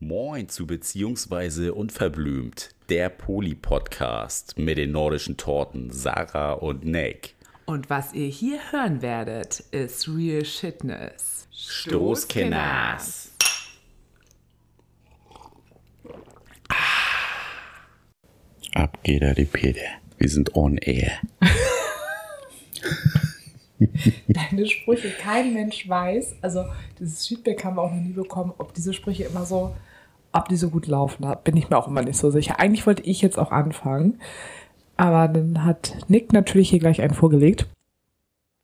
Moin zu Beziehungsweise Unverblümt, der Poli-Podcast mit den nordischen Torten Sarah und Nick. Und was ihr hier hören werdet, ist Real Shitness. Stoßkenners. Ab geht er die Pede. Wir sind on air. Deine Sprüche, kein Mensch weiß, also dieses Feedback haben wir auch noch nie bekommen, ob diese Sprüche immer so, ob die so gut laufen. Da bin ich mir auch immer nicht so sicher. Eigentlich wollte ich jetzt auch anfangen, aber dann hat Nick natürlich hier gleich einen vorgelegt.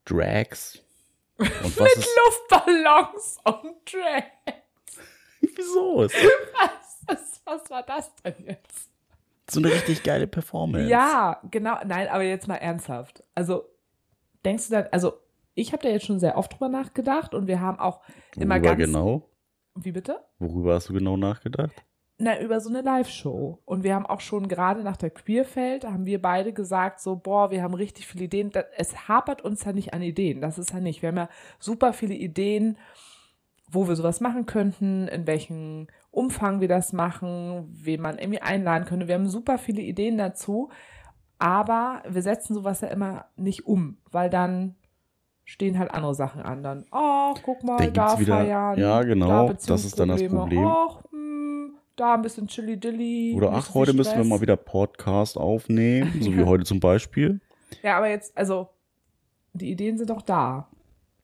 Drags. Mit ist, Luftballons und Drags. wieso? Ist Was, was, was war das denn jetzt? so eine richtig geile Performance. Ja, genau. Nein, aber jetzt mal ernsthaft. Also, denkst du dann, also, ich habe da jetzt schon sehr oft drüber nachgedacht und wir haben auch immer Worüber ganz. genau? Wie bitte? Worüber hast du genau nachgedacht? Na, über so eine Live-Show. Und wir haben auch schon gerade nach der Queerfeld, haben wir beide gesagt, so, boah, wir haben richtig viele Ideen. Es hapert uns ja nicht an Ideen. Das ist ja nicht. Wir haben ja super viele Ideen, wo wir sowas machen könnten, in welchem Umfang wir das machen, wen man irgendwie einladen könnte. Wir haben super viele Ideen dazu. Aber wir setzen sowas ja immer nicht um, weil dann stehen halt andere Sachen an. Dann, oh, guck mal, da gibt's wieder- feiern. ja, genau, da das ist dann das. Problem. Och, hm, da ein bisschen Chili-Dilly. Oder ach, heute müssen wir mal wieder Podcast aufnehmen, so wie heute zum Beispiel. Ja, aber jetzt, also, die Ideen sind doch da.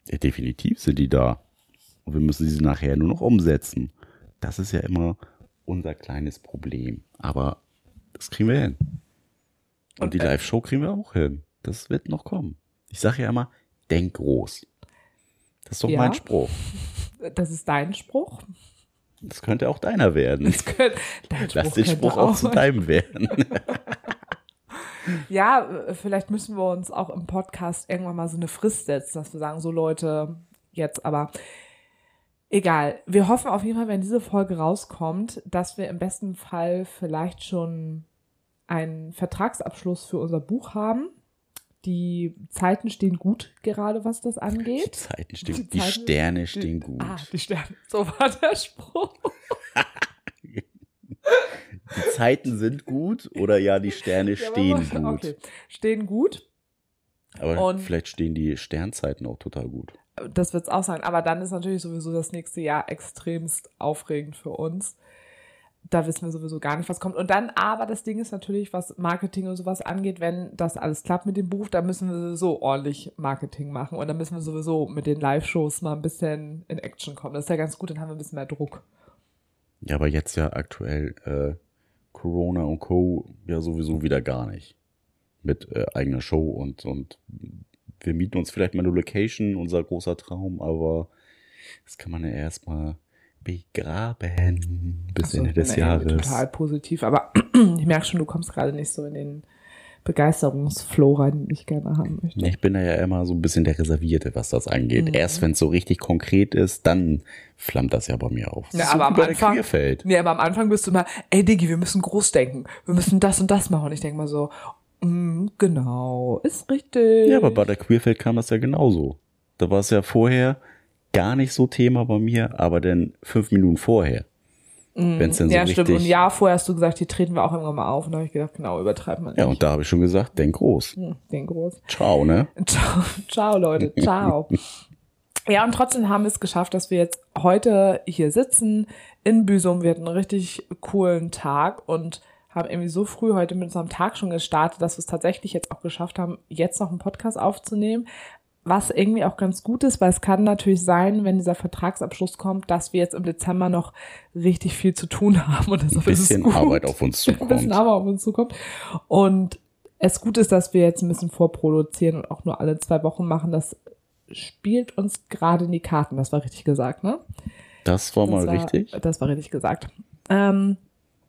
Ja, definitiv sind die da. Und wir müssen sie nachher nur noch umsetzen. Das ist ja immer unser kleines Problem. Aber das kriegen wir hin. Und, die äh, Live-Show kriegen wir auch hin. Das wird noch kommen. Ich sage ja immer, denk groß. Das ist doch Ja. mein Spruch. Das ist dein Spruch. Das könnte auch deiner werden. Das könnte, dein Lass den Spruch auch zu deinem werden. Ja, vielleicht müssen wir uns auch im Podcast irgendwann mal so eine Frist setzen, dass wir sagen, so Leute, jetzt aber. Egal. Wir hoffen auf jeden Fall, wenn diese Folge rauskommt, dass wir im besten Fall vielleicht schon einen Vertragsabschluss für unser Buch haben. Die Zeiten stehen gut, gerade was das Die angeht. Zeiten stehen, Die die Zeiten- Sterne stehen gut. Ah, die Sterne. So war der Spruch. Die Zeiten sind gut oder ja, die Sterne Ja, stehen gut. Okay. Stehen gut. Aber Und- vielleicht stehen die Sternzeiten auch total gut. Das wird's auch sein. Aber dann ist natürlich sowieso das nächste Jahr extremst aufregend für uns. Da wissen wir sowieso gar nicht, was kommt. Und dann, aber das Ding ist natürlich, was Marketing und sowas angeht, wenn das alles klappt mit dem Buch, dann müssen wir sowieso ordentlich Marketing machen. Und dann müssen wir sowieso mit den Live-Shows mal ein bisschen in Action kommen. Das ist ja ganz gut, dann haben wir ein bisschen mehr Druck. Ja, aber jetzt ja aktuell äh, Corona und Co. ja sowieso wieder gar nicht. Mit äh, eigener Show und, und wir mieten uns vielleicht mal eine Location, unser großer Traum, aber das kann man ja erstmal begraben bis Also, Ende des irgendwie Jahres. Total positiv. Aber ich merke schon, du kommst gerade nicht so in den Begeisterungsflow rein, den ich gerne haben möchte. Ja, ich bin da ja immer so ein bisschen der Reservierte, was das angeht. Mhm. Erst wenn es so richtig konkret ist, dann flammt das ja bei mir auf. Ja, So aber am bei der Anfang- Queerfeld. Nee, aber am Anfang bist du immer, ey Diggi, wir müssen groß denken. Wir müssen das und das machen. Und ich denke mal so, mm, genau, ist richtig. Ja, aber bei der Queerfeld kam das ja genauso. Da war es ja vorher gar nicht so Thema bei mir, aber dann fünf Minuten vorher. Wenn es denn so ja, stimmt. Und ein Jahr vorher hast du gesagt, hier treten wir auch irgendwann mal auf. Und da habe ich gedacht, genau, übertreibt man nicht. Ja, und da habe ich schon gesagt, denk groß. Hm, den groß. Ciao, ne? Ciao, ciao Leute, ciao. Ja, und trotzdem haben wir es geschafft, dass wir jetzt heute hier sitzen in Büsum. Wir hatten einen richtig coolen Tag und haben irgendwie so früh heute mit unserem Tag schon gestartet, dass wir es tatsächlich jetzt auch geschafft haben, jetzt noch einen Podcast aufzunehmen. Was irgendwie auch ganz gut ist, weil es kann natürlich sein, wenn dieser Vertragsabschluss kommt, dass wir jetzt im Dezember noch richtig viel zu tun haben. Und Ein ist es bisschen gut Arbeit auf uns ein bisschen zukommt. Arbeit auf uns zukommt. Und es gut ist, dass wir jetzt ein bisschen vorproduzieren und auch nur alle zwei Wochen machen. Das spielt uns gerade in die Karten. Das war richtig gesagt, ne? Das war Das mal war, richtig. Das war richtig gesagt. Ähm,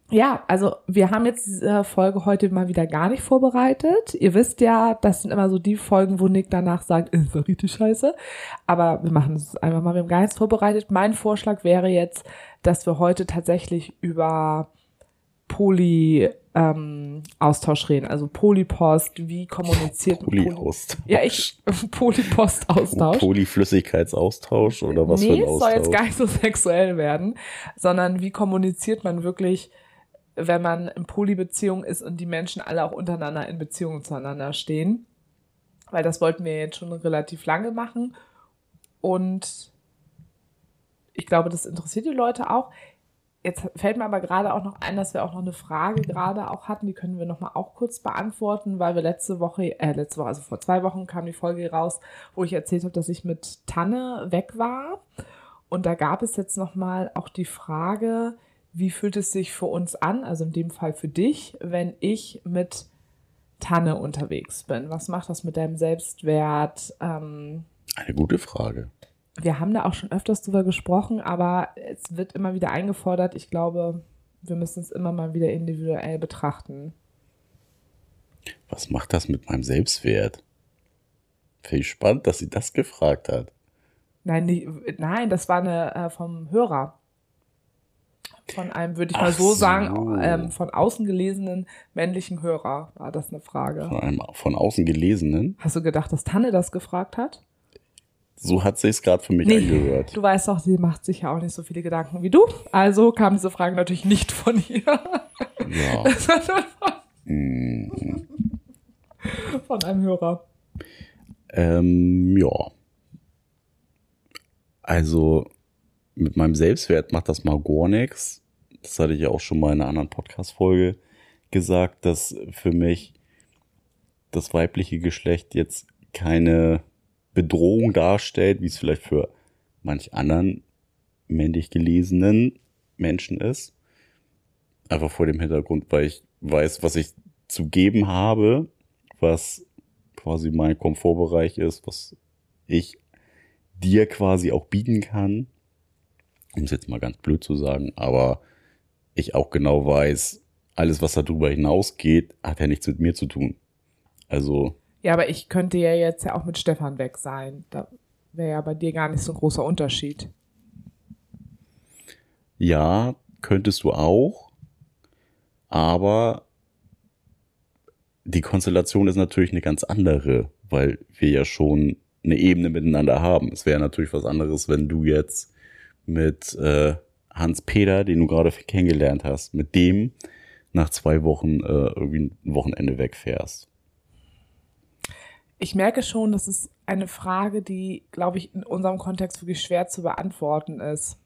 ja, also wir haben jetzt diese Folge heute mal wieder gar nicht vorbereitet. Ihr wisst ja, das sind immer so die Folgen, wo Nick danach sagt, ist doch richtig scheiße. Aber wir machen es einfach mal, wir haben gar nichts vorbereitet. Mein Vorschlag wäre jetzt, dass wir heute tatsächlich über Poly ähm, Austausch reden, also Polypost, wie kommuniziert Polyaustausch. Ja, ich Polypost-Austausch. Polyflüssigkeitsaustausch oder was nee, für ein es soll jetzt Austausch? gar nicht so sexuell werden, sondern wie kommuniziert man wirklich, wenn man in Polybeziehung ist und die Menschen alle auch untereinander in Beziehungen zueinander stehen. Weil das wollten wir jetzt schon relativ lange machen. Und ich glaube, das interessiert die Leute auch. Jetzt fällt mir aber gerade auch noch ein, dass wir auch noch eine Frage gerade auch hatten, die können wir noch mal auch kurz beantworten, weil wir letzte Woche, äh, letzte Woche, also vor zwei Wochen kam die Folge raus, wo ich erzählt habe, dass ich mit Tanne weg war. Und da gab es jetzt noch mal auch die Frage, wie fühlt es sich für uns an, also in dem Fall für dich, wenn ich mit Tanne unterwegs bin? Was macht das mit deinem Selbstwert? Ähm, Eine gute Frage. wir haben da auch schon öfters drüber gesprochen, aber es wird immer wieder eingefordert. Ich glaube, wir müssen es immer mal wieder individuell betrachten. Was macht das mit meinem Selbstwert? Finde ich spannend, dass sie das gefragt hat. Nein, nie, nein, das war eine äh, vom Hörer. Von einem, würde ich mal so, so. sagen, ähm, von außen gelesenen männlichen Hörer war das eine Frage. Von einem von außen gelesenen. Hast du gedacht, dass Tanne das gefragt hat? So hat sie es gerade für mich angehört. du weißt doch, sie macht sich ja auch nicht so viele Gedanken wie du. Also kam diese Frage natürlich nicht von ihr, Ja. sondern Mm, von einem Hörer. ähm, ja. Also mit meinem Selbstwert macht das mal gar nichts. Das hatte ich ja auch schon mal in einer anderen Podcast-Folge gesagt, dass für mich das weibliche Geschlecht jetzt keine Bedrohung darstellt, wie es vielleicht für manch anderen männlich gelesenen Menschen ist. Einfach vor dem Hintergrund, weil ich weiß, was ich zu geben habe, was quasi mein Komfortbereich ist, was ich dir quasi auch bieten kann. Um es jetzt mal ganz blöd zu sagen, aber ich auch genau weiß, alles, was darüber hinausgeht, hat ja nichts mit mir zu tun. Also, Ja, aber ich könnte ja jetzt ja auch mit Stefan weg sein. Da wäre ja bei dir gar nicht so ein großer Unterschied. ja, könntest du auch, aber die Konstellation ist natürlich eine ganz andere, weil wir ja schon eine Ebene miteinander haben. Es wäre natürlich was anderes, wenn du jetzt mit äh, Hans-Peter, den du gerade kennengelernt hast, mit dem nach zwei Wochen äh, irgendwie ein Wochenende wegfährst. Ich merke schon, das ist eine Frage, die, glaube ich, in unserem Kontext wirklich schwer zu beantworten ist.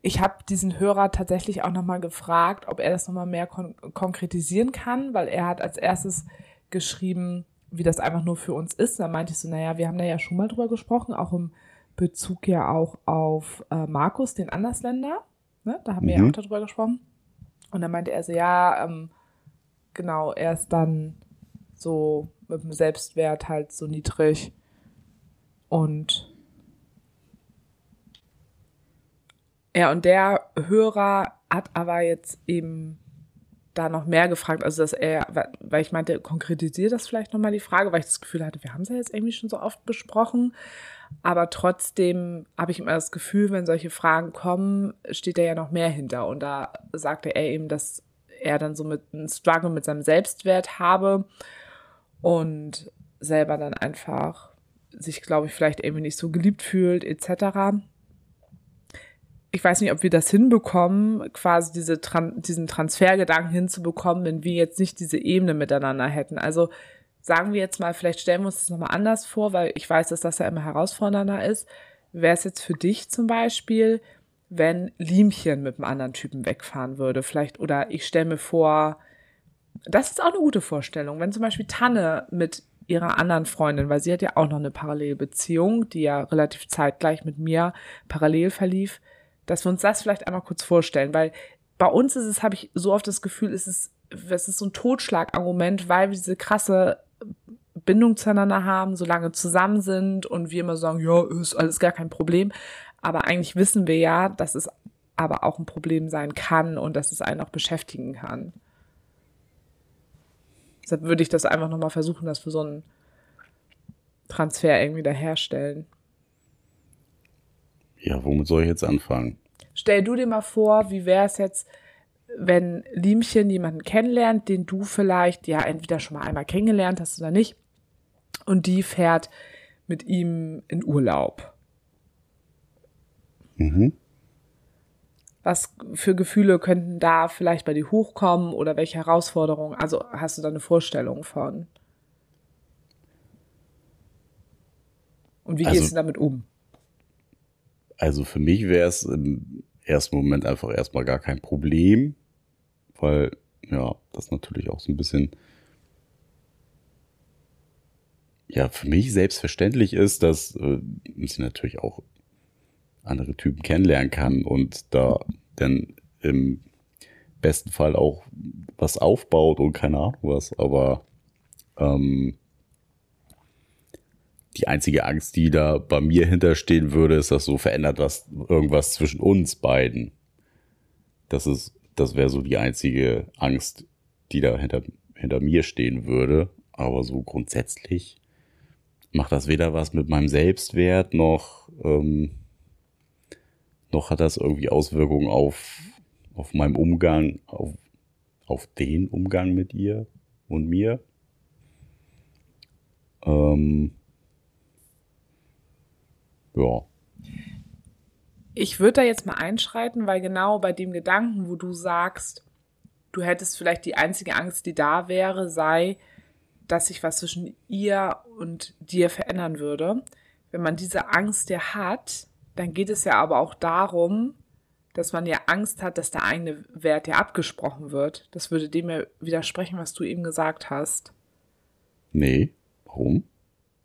Ich habe diesen Hörer tatsächlich auch nochmal gefragt, ob er das nochmal mehr kon konkretisieren kann, weil er hat als erstes geschrieben, wie das einfach nur für uns ist. Da meinte ich so, naja, wir haben da ja schon mal drüber gesprochen, auch im Bezug ja auch auf äh, Markus, den Andersländer. Ne? Da haben wir ja Mhm. auch darüber gesprochen. Und dann meinte er so, ja, ähm, genau, er ist dann so mit dem Selbstwert halt so niedrig. Und ja, und der Hörer hat aber jetzt eben da noch mehr gefragt, also dass er, weil ich meinte, konkretisiert das vielleicht nochmal die Frage, weil ich das Gefühl hatte, wir haben es ja jetzt irgendwie schon so oft besprochen, aber trotzdem habe ich immer das Gefühl, wenn solche Fragen kommen, steht da ja noch mehr hinter und da sagte er eben, dass er dann so mit einem Struggle mit seinem Selbstwert habe und selber dann einfach sich, glaube ich, vielleicht irgendwie nicht so geliebt fühlt, etc. Ich weiß nicht, ob wir das hinbekommen, quasi diese Tran diesen Transfergedanken hinzubekommen, wenn wir jetzt nicht diese Ebene miteinander hätten. Also sagen wir jetzt mal, vielleicht stellen wir uns das nochmal anders vor, weil ich weiß, dass das ja immer herausfordernder ist. Wäre es jetzt für dich zum Beispiel, wenn Liemchen mit einem anderen Typen wegfahren würde, vielleicht, oder ich stelle mir vor, das ist auch eine gute Vorstellung, wenn zum Beispiel Tanne mit ihrer anderen Freundin, weil sie hat ja auch noch eine Parallelbeziehung, die ja relativ zeitgleich mit mir parallel verlief, dass wir uns das vielleicht einmal kurz vorstellen, weil bei uns ist es, habe ich so oft das Gefühl, es ist, es ist so ein Totschlagargument, weil wir diese krasse Bindung zueinander haben, so lange zusammen sind und wir immer sagen, ja, ist alles gar kein Problem. Aber eigentlich wissen wir ja, dass es aber auch ein Problem sein kann und dass es einen auch beschäftigen kann. Deshalb würde ich das einfach nochmal versuchen, dass wir so einen Transfer irgendwie da herstellen. Ja, womit soll ich jetzt anfangen? Stell du dir mal vor, wie wäre es jetzt, wenn Liemchen jemanden kennenlernt, den du vielleicht ja entweder schon mal einmal kennengelernt hast oder nicht, und die fährt mit ihm in Urlaub. Mhm. Was für Gefühle könnten da vielleicht bei dir hochkommen oder welche Herausforderungen? Also hast du da eine Vorstellung von? Und wie Also- gehst du damit um? Also für mich wäre es im ersten Moment einfach erstmal gar kein Problem, weil ja, das natürlich auch so ein bisschen ja für mich selbstverständlich ist, dass äh, sie natürlich auch andere Typen kennenlernen kann und da dann im besten Fall auch was aufbaut und keine Ahnung was, aber ähm, die einzige Angst, die da bei mir hinterstehen würde, ist, dass so verändert was irgendwas zwischen uns beiden. Das ist, das wäre so die einzige Angst, die da hinter, hinter mir stehen würde. Aber so grundsätzlich macht das weder was mit meinem Selbstwert noch, ähm, noch hat das irgendwie Auswirkungen auf, auf meinem Umgang, auf, auf den Umgang mit ihr und mir. Ähm, ja. Ich würde da jetzt mal einschreiten, weil genau bei dem Gedanken, wo du sagst, du hättest vielleicht die einzige Angst, die da wäre, sei, dass sich was zwischen ihr und dir verändern würde. Wenn man diese Angst ja hat, dann geht es ja aber auch darum, dass man ja Angst hat, dass der eigene Wert ja abgesprochen wird. Das würde dem ja widersprechen, was du eben gesagt hast. Nee, warum?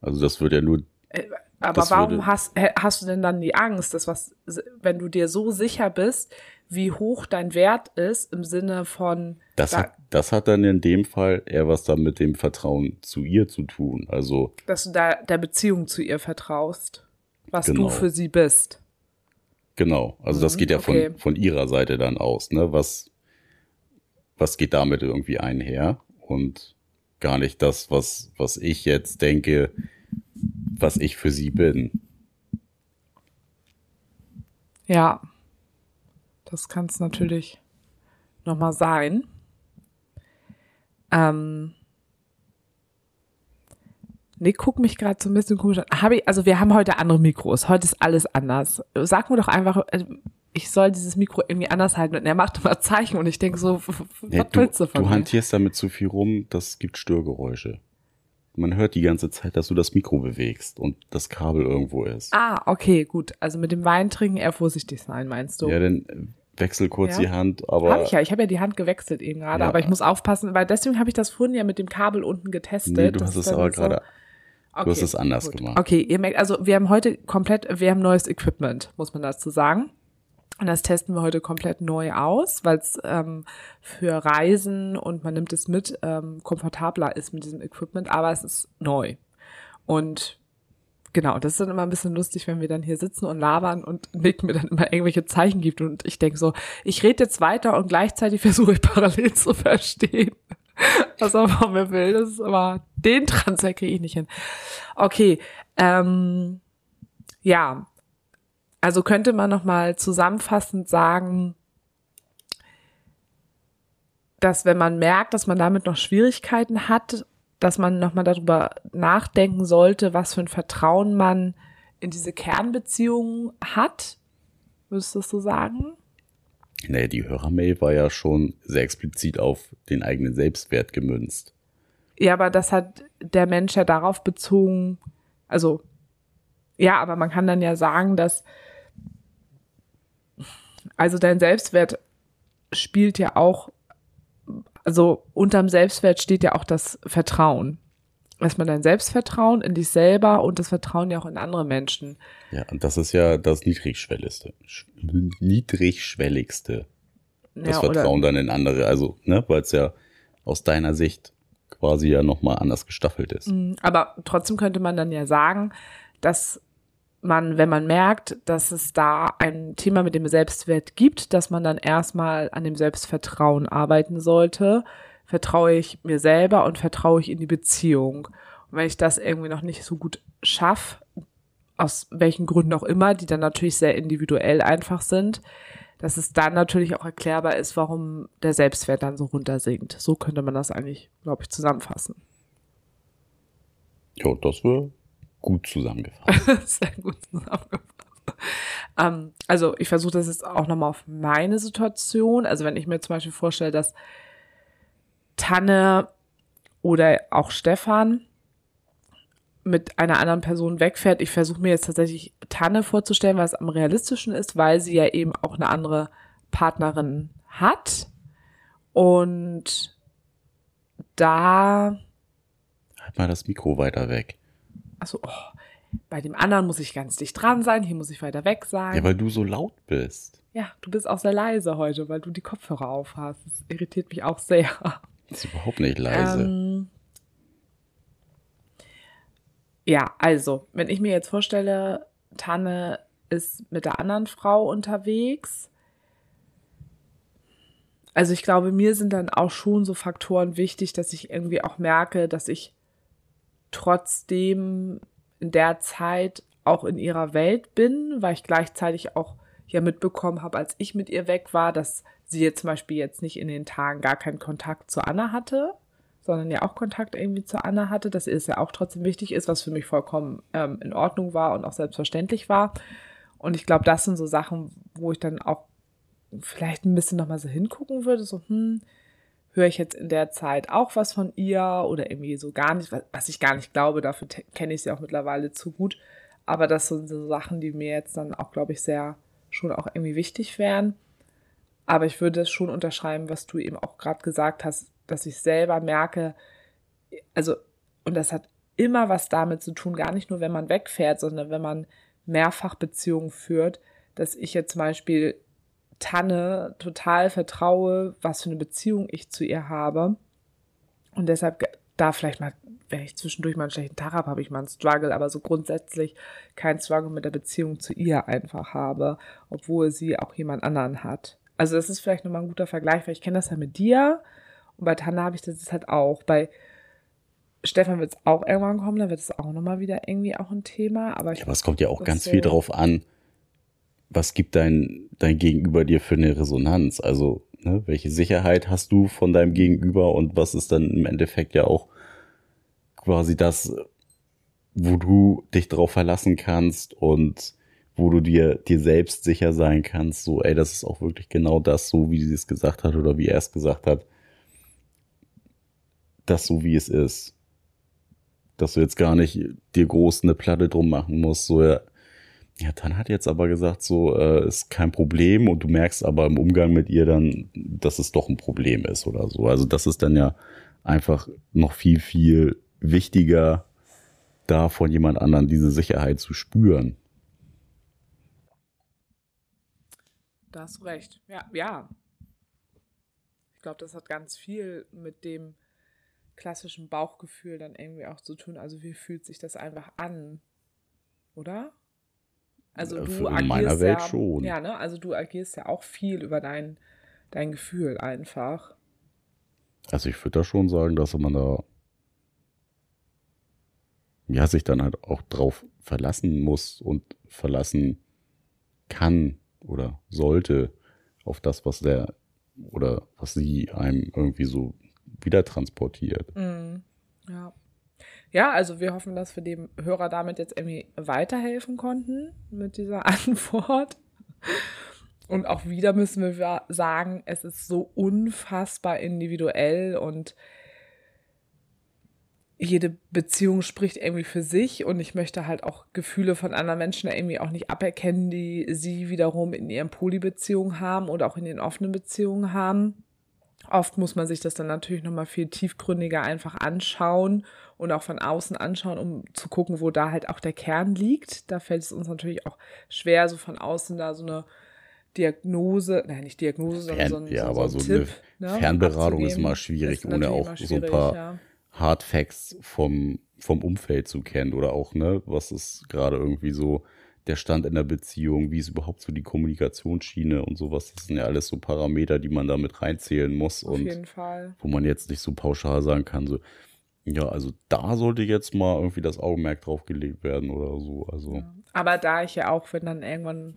Also das würde ja nur, Aber Das warum hast, hast du denn dann die Angst, dass was, wenn du dir so sicher bist, wie hoch dein Wert ist im Sinne von, das da- hat, das hat dann in dem Fall eher was dann mit dem Vertrauen zu ihr zu tun. Also dass du da der Beziehung zu ihr vertraust, was Genau. du für sie bist? genau, also das Mhm, geht ja okay. von, von ihrer Seite dann aus, ne? Was, was geht damit irgendwie einher? Und gar nicht das, was, was ich jetzt denke, was ich für sie bin. Ja, das kann es natürlich nochmal sein. Ähm, Nick guckt mich gerade so ein bisschen komisch an. Hab ich, also wir haben heute andere Mikros. Heute ist alles anders. Sag mir doch einfach, äh, ich soll dieses Mikro irgendwie anders halten. Und er macht immer Zeichen und ich denke so, was du, willst du von du mir? hantierst damit zu viel rum, das gibt Störgeräusche. Man hört die ganze Zeit, dass du das Mikro bewegst und das Kabel irgendwo ist. Ah, okay, gut. Also mit dem Wein trinken eher vorsichtig sein, meinst du? Ja, dann wechsel kurz Ja. die Hand, aber Habe ich ja, ich habe ja die Hand gewechselt eben gerade, Ja. aber ich muss aufpassen, weil deswegen habe ich das vorhin ja mit dem Kabel unten getestet. nee, du hast es aber so- gerade, Okay, hast es anders gut. gemacht. Okay, ihr merkt, also wir haben heute komplett, wir haben neues Equipment, muss man dazu sagen. Und das testen wir heute komplett neu aus, weil es ähm, für Reisen und man nimmt es mit, ähm, komfortabler ist mit diesem Equipment, aber es ist neu. Und genau, das ist dann immer ein bisschen lustig, wenn wir dann hier sitzen und labern und Nick mir dann immer irgendwelche Zeichen gibt und ich denke so, ich rede jetzt weiter und gleichzeitig versuche ich parallel zu verstehen, was er von mir will. Das ist aber, den Transfer kriege ich nicht hin. Okay, ähm, ja, also könnte man noch mal zusammenfassend sagen, dass wenn man merkt, dass man damit noch Schwierigkeiten hat, dass man noch mal darüber nachdenken sollte, was für ein Vertrauen man in diese Kernbeziehungen hat. Würdest du das so sagen? Nee, die Hörermail war ja schon sehr explizit auf den eigenen Selbstwert gemünzt. Ja, aber das hat der Mensch ja darauf bezogen, also ja, aber man kann dann ja sagen, dass also dein Selbstwert spielt ja auch, also unterm Selbstwert steht ja auch das Vertrauen. Erstmal dein Selbstvertrauen in dich selber und das Vertrauen ja auch in andere Menschen. Ja, und das ist ja das niedrigschwelligste. Sch- Niedrigschwelligste. Das ja, Vertrauen dann in andere. Also, ne, weil es ja aus deiner Sicht quasi ja nochmal anders gestaffelt ist. Mhm, Aber trotzdem könnte man dann ja sagen, dass man, wenn man merkt, dass es da ein Thema mit dem Selbstwert gibt, dass man dann erstmal an dem Selbstvertrauen arbeiten sollte. Vertraue ich mir selber und vertraue ich in die Beziehung. Und wenn ich das irgendwie noch nicht so gut schaffe, aus welchen Gründen auch immer, die dann natürlich sehr individuell einfach sind, dass es dann natürlich auch erklärbar ist, warum der Selbstwert dann so runtersinkt. So könnte man das eigentlich, glaube ich, zusammenfassen. Ja, das wäre gut zusammengefasst. Sehr gut zusammengefasst. Ähm, also ich versuche das jetzt auch nochmal auf meine Situation. Also wenn ich mir zum Beispiel vorstelle, dass Tanne oder auch Stefan mit einer anderen Person wegfährt. Ich versuche mir jetzt tatsächlich Tanne vorzustellen, es am realistischen ist, weil sie ja eben auch eine andere Partnerin hat. Und da. Halt mal das Mikro weiter weg. Also, oh, bei dem anderen muss ich ganz dicht dran sein, hier muss ich weiter weg sein. Ja, weil du so laut bist. Ja, du bist auch sehr leise heute, weil du die Kopfhörer auf hast. Das irritiert mich auch sehr. Das ist überhaupt nicht leise. Ähm, ja, also, wenn ich mir jetzt vorstelle, Tanne ist mit der anderen Frau unterwegs. Also ich glaube, mir sind dann auch schon so Faktoren wichtig, dass ich irgendwie auch merke, dass ich trotzdem in der Zeit auch in ihrer Welt bin, weil ich gleichzeitig auch ja mitbekommen habe, als ich mit ihr weg war, dass sie jetzt zum Beispiel jetzt nicht in den Tagen gar keinen Kontakt zu Anna hatte, sondern ja auch Kontakt irgendwie zu Anna hatte, dass ihr es ja auch trotzdem wichtig ist, was für mich vollkommen ähm, in Ordnung war und auch selbstverständlich war. Und ich glaube, das sind so Sachen, wo ich dann auch vielleicht ein bisschen nochmal so hingucken würde, so, hm, höre ich jetzt in der Zeit auch was von ihr oder irgendwie so gar nicht, was ich gar nicht glaube, dafür kenne ich sie auch mittlerweile zu gut. Aber das sind so Sachen, die mir jetzt dann auch, glaube ich, sehr schon auch irgendwie wichtig wären. Aber ich würde es schon unterschreiben, was du eben auch gerade gesagt hast, dass ich selber merke, also, und das hat immer was damit zu tun, gar nicht nur, wenn man wegfährt, sondern wenn man mehrfach Beziehungen führt, dass ich jetzt zum Beispiel Tanne total vertraue, was für eine Beziehung ich zu ihr habe. Und deshalb da vielleicht mal, wenn ich zwischendurch mal einen schlechten Tag habe, habe ich mal einen Struggle, aber so grundsätzlich keinen Struggle mit der Beziehung zu ihr einfach habe, obwohl sie auch jemand anderen hat. Also das ist vielleicht nochmal ein guter Vergleich, weil ich kenne das ja mit dir und bei Tanne habe ich das halt auch. Bei Stefan wird es auch irgendwann kommen, da wird es auch nochmal wieder irgendwie auch ein Thema. Aber, ja, aber es kommt ja auch ganz so viel drauf an, was gibt dein, dein Gegenüber dir für eine Resonanz? Also, ne, welche Sicherheit hast du von deinem Gegenüber und was ist dann im Endeffekt ja auch quasi das, wo du dich drauf verlassen kannst und wo du dir, dir selbst sicher sein kannst, so, ey, das ist auch wirklich genau das, so wie sie es gesagt hat oder wie er es gesagt hat, das so wie es ist. Dass du jetzt gar nicht dir groß eine Platte drum machen musst, so, ja, ja, dann hat jetzt aber gesagt, so äh, ist kein Problem und du merkst aber im Umgang mit ihr dann, dass es doch ein Problem ist oder so. Also das ist dann ja einfach noch viel, viel wichtiger, da von jemand anderen diese Sicherheit zu spüren. Da hast du recht. Ja, ja. Ich glaube, das hat ganz viel mit dem klassischen Bauchgefühl dann irgendwie auch zu tun. Also wie fühlt sich das einfach an? Oder? Also du in agierst meiner Welt ja, schon. Ja, ne? Also du agierst ja auch viel über dein, dein Gefühl einfach. Also ich würde da schon sagen, dass man da ja sich dann halt auch drauf verlassen muss und verlassen kann oder sollte auf das, was der oder was sie einem irgendwie so wieder transportiert. Mm, ja. Ja, also wir hoffen, dass wir dem Hörer damit jetzt irgendwie weiterhelfen konnten mit dieser Antwort. Und auch wieder müssen wir sagen, es ist so unfassbar individuell und jede Beziehung spricht irgendwie für sich und ich möchte halt auch Gefühle von anderen Menschen irgendwie auch nicht aberkennen, die sie wiederum in ihren Polybeziehungen haben oder auch in den offenen Beziehungen haben. Oft muss man sich das dann natürlich nochmal viel tiefgründiger einfach anschauen und auch von außen anschauen, um zu gucken, wo da halt auch der Kern liegt. Da fällt es uns natürlich auch schwer, so von außen da so eine Diagnose, nein, nicht Diagnose, sondern Fern, so ein, ja, so, aber so, so Tipp, eine ne, Fernberatung ist immer schwierig, ist ohne auch so ein paar ja. Hard Facts vom, vom Umfeld zu kennen oder auch, ne, was ist gerade irgendwie so der Stand in der Beziehung, wie ist überhaupt so die Kommunikationsschiene und sowas. Das sind ja alles so Parameter, die man da mit reinzählen muss Auf und jeden Fall. wo man jetzt nicht so pauschal sagen kann, so, ja, also da sollte jetzt mal irgendwie das Augenmerk drauf gelegt werden oder so. Also. Ja. Aber da ich ja auch, wenn dann irgendwann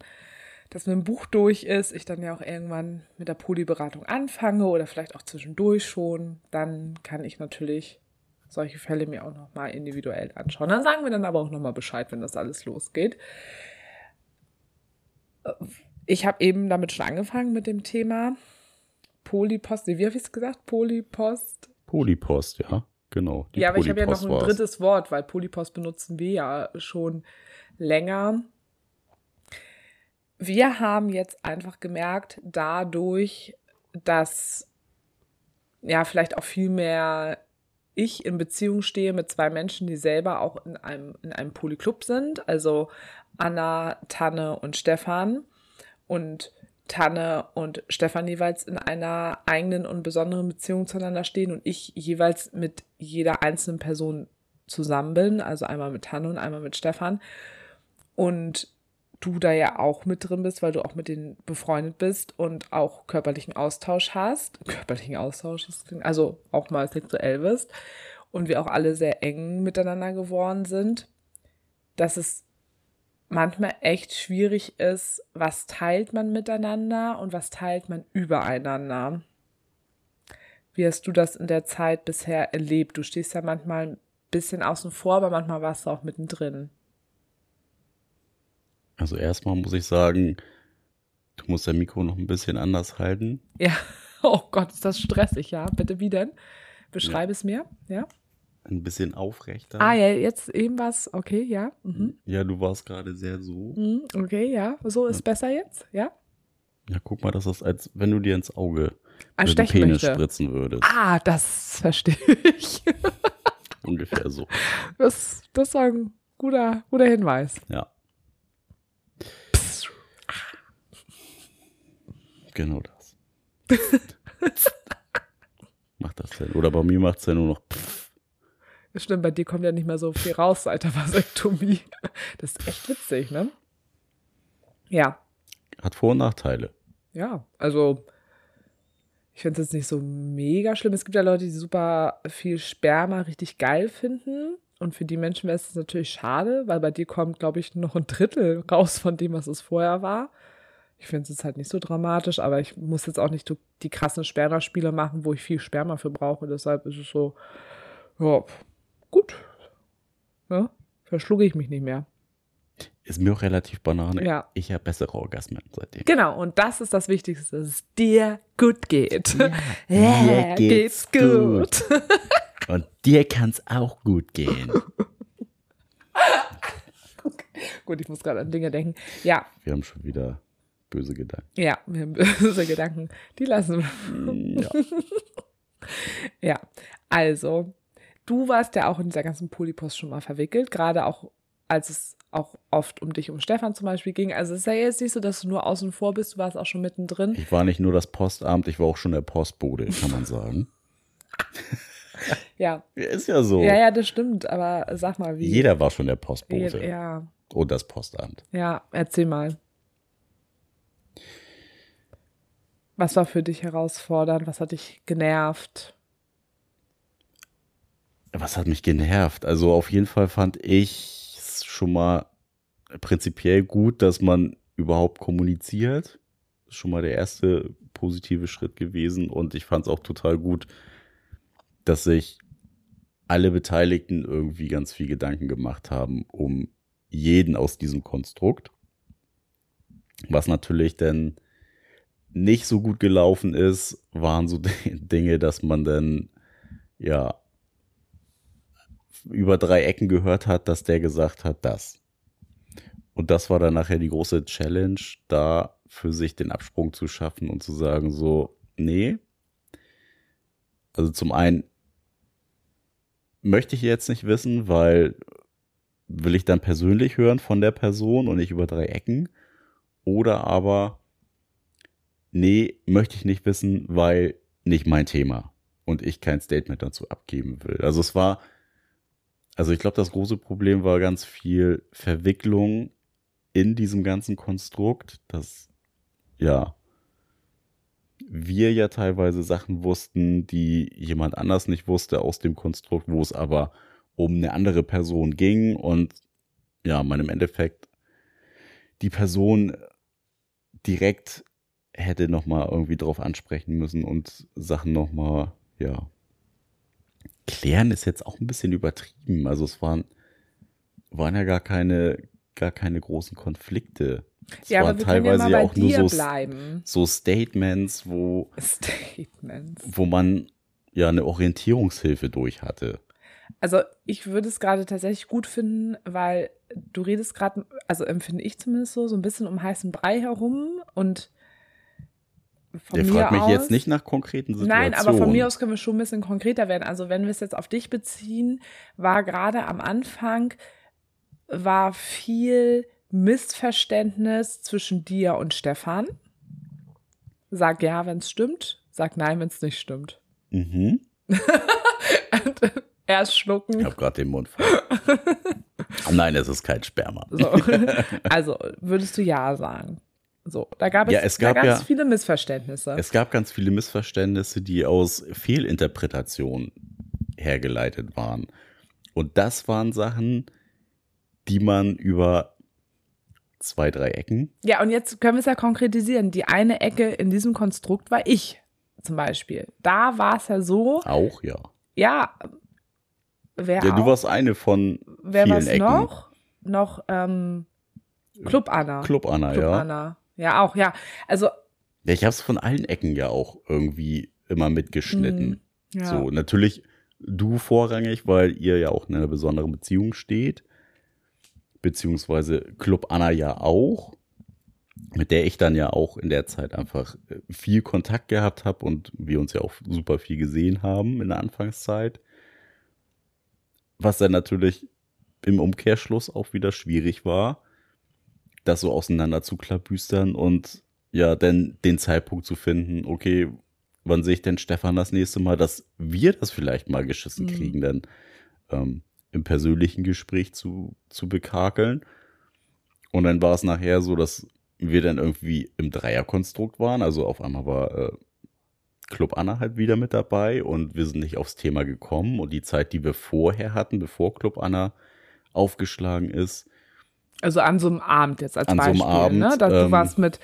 dass wenn ein Buch durch ist, ich dann ja auch irgendwann mit der Polyberatung anfange oder vielleicht auch zwischendurch schon, dann kann ich natürlich solche Fälle mir auch nochmal individuell anschauen. Dann sagen wir dann aber auch nochmal Bescheid, wenn das alles losgeht. Ich habe eben damit schon angefangen mit dem Thema Polypost. Wie habe ich es gesagt? Polypost? Polypost, ja, genau. ja, aber ich habe ja noch ein war's. drittes Wort, weil Polypost benutzen wir ja schon länger. Wir haben jetzt einfach gemerkt, dadurch, dass ja vielleicht auch viel mehr ich in Beziehung stehe mit zwei Menschen, die selber auch in einem, in einem Polyclub sind, also Anna, Tanne und Stefan. Und Tanne und Stefan jeweils in einer eigenen und besonderen Beziehung zueinander stehen und ich jeweils mit jeder einzelnen Person zusammen bin, also einmal mit Tanne und einmal mit Stefan. Und du da ja auch mit drin bist, weil du auch mit denen befreundet bist und auch körperlichen Austausch hast. Körperlichen Austausch, also auch mal sexuell bist. Und wir auch alle sehr eng miteinander geworden sind. Dass es manchmal echt schwierig ist, was teilt man miteinander und was teilt man übereinander. Wie hast du das in der Zeit bisher erlebt? Du stehst ja manchmal ein bisschen außen vor, aber manchmal warst du auch mittendrin. Also erstmal muss ich sagen, du musst dein Mikro noch ein bisschen anders halten. Ja, oh Gott, ist das stressig, ja. Bitte wie denn? Beschreibe ja. es mir, ja. Ein bisschen aufrechter. Ah, ja, jetzt eben was, okay, ja. Mhm. Ja, du warst gerade sehr so. Mhm, okay, ja. So ist ja. besser jetzt, ja. Ja, guck mal, das ist, als wenn du dir ins Auge mit dem Penis möchte. spritzen würdest. Ah, das verstehe ich. Ungefähr so. Das, das war ein guter, guter Hinweis. Ja. Genau das. macht das denn? Oder bei mir macht es ja nur noch pff. Stimmt, bei dir kommt ja nicht mehr so viel raus seit der Vasektomie. Das ist echt witzig, ne? Ja. Hat Vor- und Nachteile. Ja, also ich finde es jetzt nicht so mega schlimm. Es gibt ja Leute, die super viel Sperma richtig geil finden. Und für die Menschen wäre es natürlich schade, weil bei dir kommt, glaube ich, noch ein Drittel raus von dem, was es vorher war. Ich finde es jetzt halt nicht so dramatisch, aber ich muss jetzt auch nicht die krassen Sperma-Spiele machen, wo ich viel Sperma für brauche. Deshalb ist es so, ja, gut. Ja, verschluge ich mich nicht mehr. Ist mir auch relativ banane. Ja. Ich habe bessere Orgasmen seitdem. Genau, und das ist das Wichtigste, dass es dir gut geht. Ja, ja geht's, geht's gut. gut. und dir kann es auch gut gehen. gut, ich muss gerade an Dinge denken. Ja. Wir haben schon wieder böse Gedanken. Ja, wir haben böse Gedanken. Die lassen wir. Ja. ja, also, du warst ja auch in dieser ganzen Polypost schon mal verwickelt, gerade auch als es auch oft um dich, um Stefan zum Beispiel ging. Also es ist ja jetzt nicht so, dass du nur außen vor bist, du warst auch schon mittendrin. Ich war nicht nur das Postamt, ich war auch schon der Postbote, kann man sagen. ja. Ist ja so. Ja, ja, das stimmt, aber sag mal, wie. Jeder war schon der Postbote. Ja. Und das Postamt. Ja, erzähl mal. Was war für dich herausfordernd? Was hat dich genervt? Was hat mich genervt? Also auf jeden Fall fand ich es schon mal prinzipiell gut, dass man überhaupt kommuniziert. Das ist schon mal der erste positive Schritt gewesen. Und ich fand es auch total gut, dass sich alle Beteiligten irgendwie ganz viel Gedanken gemacht haben um jeden aus diesem Konstrukt. Was natürlich denn nicht so gut gelaufen ist, waren so Dinge, dass man dann ja über drei Ecken gehört hat, dass der gesagt hat, das. Und das war dann nachher die große Challenge, da für sich den Absprung zu schaffen und zu sagen, so, nee. Also zum einen möchte ich jetzt nicht wissen, weil will ich dann persönlich hören von der Person und nicht über drei Ecken. Oder aber nee, möchte ich nicht wissen, weil nicht mein Thema und ich kein Statement dazu abgeben will. Also es war, also ich glaube, das große Problem war ganz viel Verwicklung in diesem ganzen Konstrukt, dass ja wir ja teilweise Sachen wussten, die jemand anders nicht wusste aus dem Konstrukt, wo es aber um eine andere Person ging und ja, man im Endeffekt die Person direkt hätte nochmal irgendwie drauf ansprechen müssen und Sachen nochmal, ja, klären ist jetzt auch ein bisschen übertrieben. Also es waren, waren ja gar keine, gar keine großen Konflikte. Es Ja, waren teilweise ja auch nur so, so Statements, wo, Statements. wo man ja eine Orientierungshilfe durch hatte. Also ich würde es gerade tatsächlich gut finden, weil du redest gerade, also empfinde ich zumindest so, so ein bisschen um heißen Brei herum und von Der fragt mich aus, jetzt nicht nach konkreten Situationen. Nein, aber von mir aus können wir schon ein bisschen konkreter werden. Also wenn wir es jetzt auf dich beziehen, war gerade am Anfang war viel Missverständnis zwischen dir und Stefan. Sag ja, wenn es stimmt. Sag nein, wenn es nicht stimmt. Mhm. Erst schlucken. Ich habe gerade den Mund voll. Nein, es ist kein Sperma. So. Also würdest du ja sagen. So, da gab es, Ja, es gab da es ja- viele Missverständnisse. Es gab ganz viele Missverständnisse, die aus Fehlinterpretationen hergeleitet waren. Und das waren Sachen, die man über zwei, drei Ecken, ja, und jetzt können wir es ja konkretisieren. Die eine Ecke in diesem Konstrukt war ich zum Beispiel. Da war es ja so, auch, ja. ja, wer, Ja, du auch, warst eine von wer vielen Ecken. noch? Noch ähm, Club Anna. Club Anna, Club ja. Anna. Ja, auch, ja. Also, Ja, ich habe es von allen Ecken ja auch irgendwie immer mitgeschnitten. Mm, ja. So, natürlich du vorrangig, weil ihr ja auch in einer besonderen Beziehung steht. Beziehungsweise Club Anna ja auch, mit der ich dann ja auch in der Zeit einfach äh, viel Kontakt gehabt habe und wir uns ja auch super viel gesehen haben in der Anfangszeit. Was dann natürlich im Umkehrschluss auch wieder schwierig war, das so auseinander zu klabüstern und ja, dann den Zeitpunkt zu finden, okay, wann sehe ich denn Stefan das nächste Mal, dass wir das vielleicht mal geschissen Mhm. kriegen, denn ähm, im persönlichen Gespräch zu, zu bekakeln. Und dann war es nachher so, dass wir dann irgendwie im Dreierkonstrukt waren. Also auf einmal war äh, Club Anna halt wieder mit dabei und wir sind nicht aufs Thema gekommen. Und die Zeit, die wir vorher hatten, bevor Club Anna aufgeschlagen ist, Also an so einem Abend jetzt als An so einem Beispiel. Abend, ne? Dass du ähm, warst mit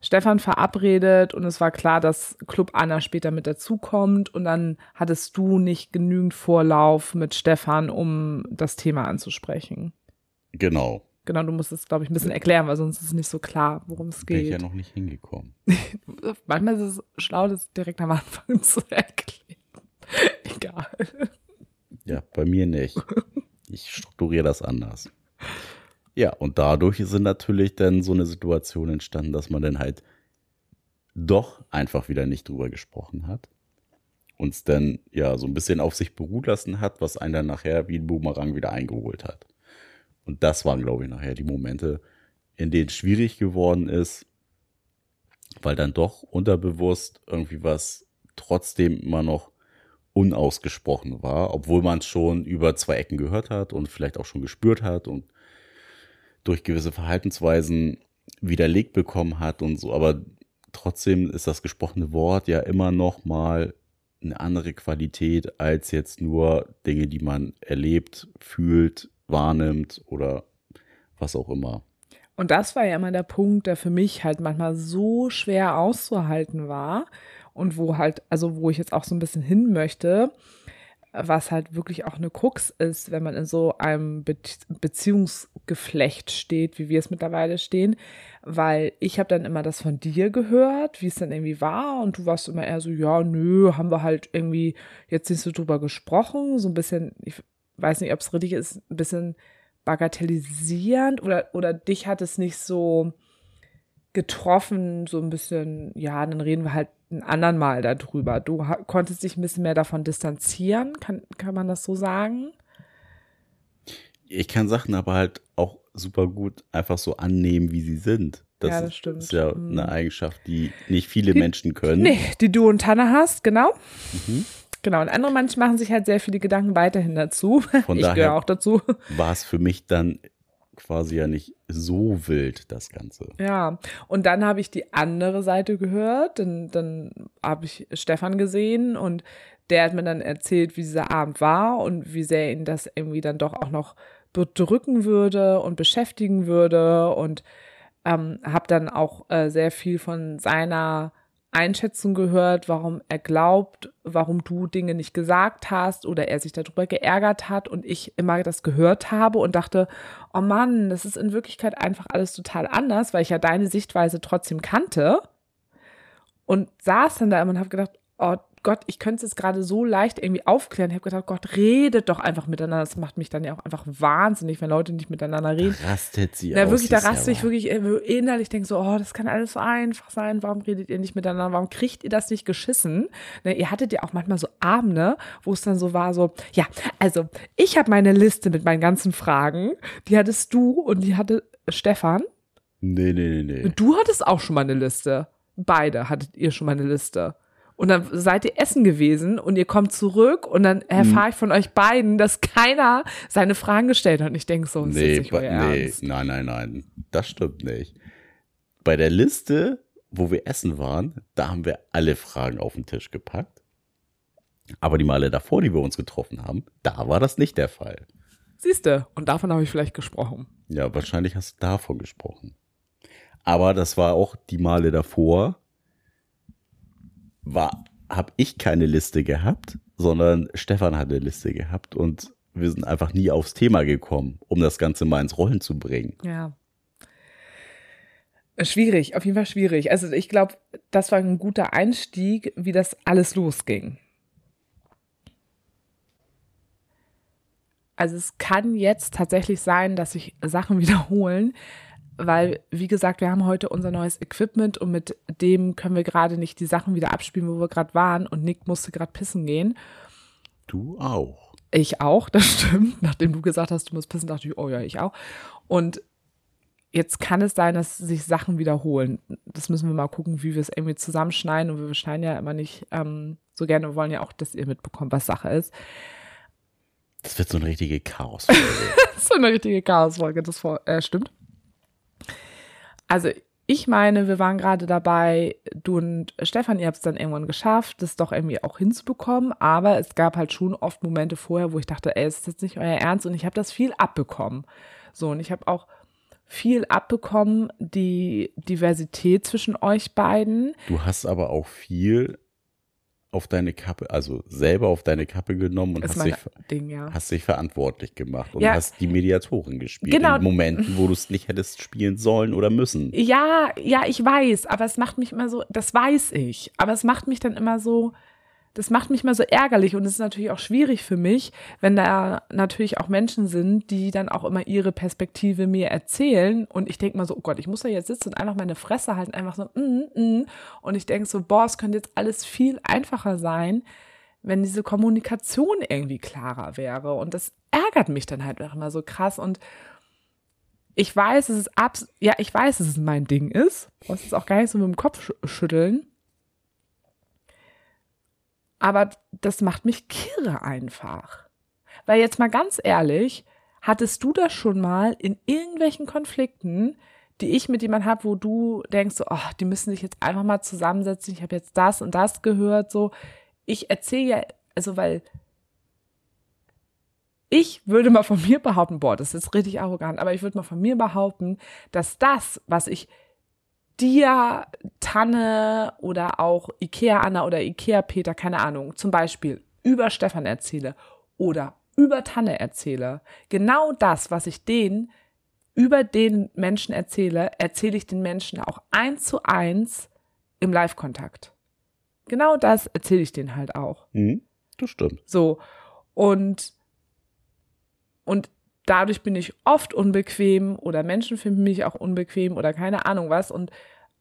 Stefan verabredet und es war klar, dass Club Anna später mit dazukommt und dann hattest du nicht genügend Vorlauf mit Stefan, um das Thema anzusprechen. genau, Genau, du musst es, glaube ich, ein bisschen erklären, weil sonst ist es nicht so klar, worum es bin ich geht. ja noch nicht hingekommen. Manchmal ist es schlau, das direkt am Anfang zu erklären. Egal. Ja, bei mir nicht. Ich strukturiere das anders. Ja, und dadurch sind natürlich dann so eine Situation entstanden, dass man dann halt doch einfach wieder nicht drüber gesprochen hat. Uns dann ja so ein bisschen auf sich beruhen lassen hat, was einen dann nachher wie ein Boomerang wieder eingeholt hat. Und das waren, glaube ich, nachher die Momente, in denen es schwierig geworden ist, weil dann doch unterbewusst irgendwie was trotzdem immer noch unausgesprochen war, obwohl man es schon über zwei Ecken gehört hat und vielleicht auch schon gespürt hat und durch gewisse Verhaltensweisen widerlegt bekommen hat und so. Aber trotzdem ist das gesprochene Wort ja immer noch mal eine andere Qualität als jetzt nur Dinge, die man erlebt, fühlt, wahrnimmt oder was auch immer. Und das war ja immer der Punkt, der für mich halt manchmal so schwer auszuhalten war und wo halt, also wo ich jetzt auch so ein bisschen hin möchte, was halt wirklich auch eine Krux ist, wenn man in so einem Be Beziehungsgeflecht steht, wie wir es mittlerweile stehen, weil ich habe dann immer das von dir gehört, wie es dann irgendwie war. Und du warst immer eher so, ja, nö, haben wir halt irgendwie jetzt nicht so drüber gesprochen, so ein bisschen, ich weiß nicht, ob es richtig ist, ein bisschen bagatellisierend oder, oder dich hat es nicht so getroffen, so ein bisschen, ja, dann reden wir halt einen anderen Mal darüber. Du konntest dich ein bisschen mehr davon distanzieren, kann, kann man das so sagen? Ich kann Sachen aber halt auch super gut einfach so annehmen, wie sie sind. Das, Ja, das stimmt. ist ja Mhm. eine Eigenschaft, die nicht viele Die- Menschen können. Nee, die du und Tanne hast, genau. Mhm. Genau, und andere Menschen machen sich halt sehr viele Gedanken weiterhin dazu. Von ich daher- gehöre auch dazu. War es für mich dann quasi ja nicht so wild, das Ganze. Ja, und dann habe ich die andere Seite gehört, dann, dann habe ich Stefan gesehen und der hat mir dann erzählt, wie dieser Abend war und wie sehr ihn das irgendwie dann doch auch noch bedrücken würde und beschäftigen würde und ähm, habe dann auch äh, sehr viel von seiner Einschätzung gehört, warum er glaubt, warum du Dinge nicht gesagt hast oder er sich darüber geärgert hat und ich immer das gehört habe und dachte, oh Mann, das ist in Wirklichkeit einfach alles total anders, weil ich ja deine Sichtweise trotzdem kannte und saß dann da immer und habe gedacht, oh, Gott, ich könnte es gerade so leicht irgendwie aufklären. Ich habe gedacht, Gott, redet doch einfach miteinander. Das macht mich dann ja auch einfach wahnsinnig, wenn Leute nicht miteinander reden. Rastet sie Ja, aus wirklich, da raste ich selber. wirklich äh, innerlich, denke so, oh, das kann alles so einfach sein. Warum redet ihr nicht miteinander? Warum kriegt ihr das nicht geschissen? Ne, ihr hattet ja auch manchmal so Abende, wo es dann so war, so, ja, also ich habe meine Liste mit meinen ganzen Fragen. Die hattest du und die hatte Stefan. Nee, nee, nee, nee. Und du hattest auch schon mal eine Liste. Beide hattet ihr schon mal eine Liste. Und dann seid ihr essen gewesen und ihr kommt zurück und dann erfahre ich von euch beiden, dass keiner seine Fragen gestellt hat. Und ich denke so, das ist Nee, jetzt nicht euer nee, Ernst. nein, nein, nein. Das stimmt nicht. Bei der Liste, wo wir essen waren, da haben wir alle Fragen auf den Tisch gepackt. Aber die Male davor, die wir uns getroffen haben, da war das nicht der Fall. Siehste, und davon habe ich vielleicht gesprochen. Ja, wahrscheinlich hast du davon gesprochen. Aber das war auch die Male davor, war, habe ich keine Liste gehabt, sondern Stefan hat eine Liste gehabt und wir sind einfach nie aufs Thema gekommen, um das Ganze mal ins Rollen zu bringen. Ja. Äh, Schwierig, auf jeden Fall schwierig. Also ich glaube, das war ein guter Einstieg, wie das alles losging. Also es kann jetzt tatsächlich sein, dass sich Sachen wiederholen, weil, wie gesagt, wir haben heute unser neues Equipment und mit dem können wir gerade nicht die Sachen wieder abspielen, wo wir gerade waren und Nick musste gerade pissen gehen. Du auch. Ich auch, das stimmt. Nachdem du gesagt hast, du musst pissen, dachte ich, oh ja, ich auch. Und jetzt kann es sein, dass sich Sachen wiederholen. Das müssen wir mal gucken, wie wir es irgendwie zusammenschneiden. Und wir schneiden ja immer nicht ähm, so gerne. Wir wollen ja auch, dass ihr mitbekommt, was Sache ist. Das wird so eine richtige Chaos. Das ist so eine richtige Chaosfolge, das vor, äh, stimmt. Also ich meine, wir waren gerade dabei, du und Stefan, ihr habt es dann irgendwann geschafft, das doch irgendwie auch hinzubekommen, aber es gab halt schon oft Momente vorher, wo ich dachte, ey, ist das nicht euer Ernst? Und ich habe das viel abbekommen. So, und ich habe auch viel abbekommen, die Diversität zwischen euch beiden. Du hast aber auch viel auf deine Kappe, also selber auf deine Kappe genommen und hast dich, Ding, ja. hast dich verantwortlich gemacht und Ja. hast die Mediatorin gespielt. Genau. In Momenten, wo du es nicht hättest spielen sollen oder müssen. Ja, ja, ich weiß, aber es macht mich immer so, das weiß ich, aber es macht mich dann immer so, das macht mich mal so ärgerlich und es ist natürlich auch schwierig für mich, wenn da natürlich auch Menschen sind, die dann auch immer ihre Perspektive mir erzählen und ich denke mal so, oh Gott, ich muss da jetzt sitzen und einfach meine Fresse halten, einfach so, mm, mm. und ich denke so, boah, es könnte jetzt alles viel einfacher sein, wenn diese Kommunikation irgendwie klarer wäre und das ärgert mich dann halt auch immer so krass und ich weiß, es ist abs ja, ich weiß, dass es mein Ding ist. Muss es auch gar nicht so mit dem Kopf sch schütteln. Aber das macht mich kirre einfach. Weil jetzt mal ganz ehrlich, hattest du das schon mal in irgendwelchen Konflikten, die ich mit jemandem habe, wo du denkst, so, oh, die müssen sich jetzt einfach mal zusammensetzen, ich habe jetzt das und das gehört, so. Ich erzähle ja, also weil ich würde mal von mir behaupten, boah, das ist richtig arrogant, aber ich würde mal von mir behaupten, dass das, was ich dir, Tanne oder auch Ikea Anna oder Ikea Peter, keine Ahnung, zum Beispiel über Stefan erzähle oder über Tanne erzähle, genau das, was ich denen über den Menschen erzähle, erzähle ich den Menschen auch eins zu eins im Live-Kontakt. Genau das erzähle ich denen halt auch. Mhm, das stimmt. So. Und, und dadurch bin ich oft unbequem oder Menschen finden mich auch unbequem oder keine Ahnung was. Und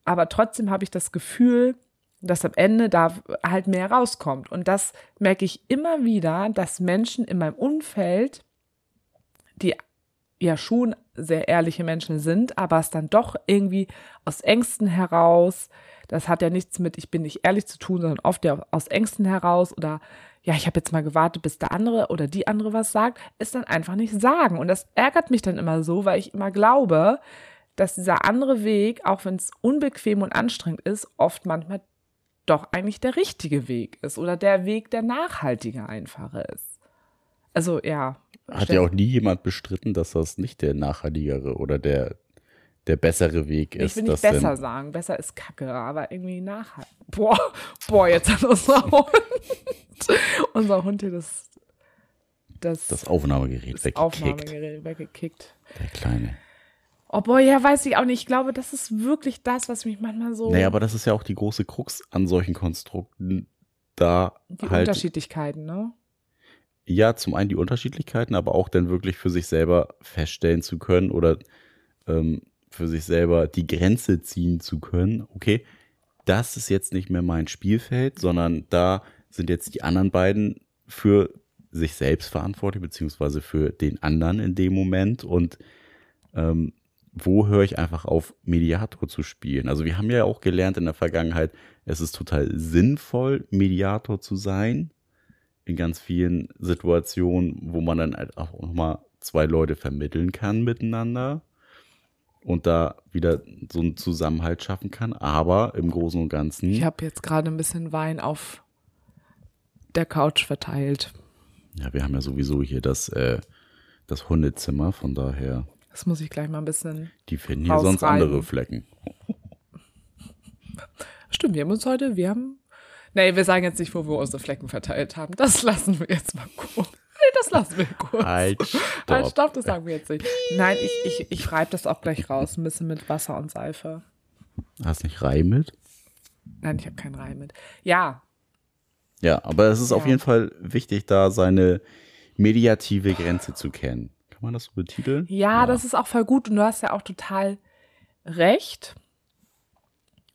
aber trotzdem habe ich das Gefühl, dass am Ende da halt mehr rauskommt. Und das merke ich immer wieder, dass Menschen in meinem Umfeld, die ja schon sehr ehrliche Menschen sind, aber es dann doch irgendwie aus Ängsten heraus, das hat ja nichts mit ich bin nicht ehrlich zu tun, sondern oft ja aus Ängsten heraus oder ja, ich habe jetzt mal gewartet, bis der andere oder die andere was sagt, ist dann einfach nicht sagen. Und das ärgert mich dann immer so, weil ich immer glaube, dass dieser andere Weg, auch wenn es unbequem und anstrengend ist, oft manchmal doch eigentlich der richtige Weg ist oder der Weg, der nachhaltiger einfacher ist. Also ja. Hat ja auch nie jemand bestritten, dass das nicht der nachhaltigere oder der, der bessere Weg Ich ist. will nicht besser sagen. Besser ist Kacke, aber irgendwie nachhaltig. Boah, boah, jetzt hat unser Hund, unser Hund hier das, das, das Aufnahmegerät das weggekickt. Aufnahmegerät weggekickt. Der Kleine. Oh boah, ja, weiß ich auch nicht. Ich glaube, das ist wirklich das, was mich manchmal so. Naja, aber das ist ja auch die große Krux an solchen Konstrukten. Da die halt, Unterschiedlichkeiten, ne? ja, zum einen die Unterschiedlichkeiten, aber auch dann wirklich für sich selber feststellen zu können oder ähm, für sich selber die Grenze ziehen zu können. Okay, das ist jetzt nicht mehr mein Spielfeld, sondern da sind jetzt die anderen beiden für sich selbst verantwortlich, beziehungsweise für den anderen in dem Moment. Und ähm, wo höre ich einfach auf, Mediator zu spielen? Also wir haben ja auch gelernt in der Vergangenheit, es ist total sinnvoll, Mediator zu sein in ganz vielen Situationen, wo man dann halt auch nochmal zwei Leute vermitteln kann miteinander und da wieder so einen Zusammenhalt schaffen kann. Aber im Großen und Ganzen, Ich habe jetzt gerade ein bisschen Wein auf der Couch verteilt. ja, wir haben ja sowieso hier das, äh, das Hundezimmer, von daher, Das muss ich gleich mal ein bisschen. die finden hier sonst Rausreiben. andere Flecken. Stimmt, wir haben uns heute, wir haben. Nee, wir sagen jetzt nicht, wo wir unsere Flecken verteilt haben. Das lassen wir jetzt mal kurz. Das lassen wir kurz. Halt, Halt, stopp. stopp, das sagen wir jetzt nicht. Nein, ich, ich, ich reibe das auch gleich raus, ein bisschen mit Wasser und Seife. Hast nicht Reim mit? Nein, ich habe keinen Reim mit. Ja, Ja, aber es ist auf Ja. jeden Fall wichtig, da seine mediative Grenze zu kennen. Kann man das so betiteln? Ja, das ist auch voll gut und du hast ja auch total recht,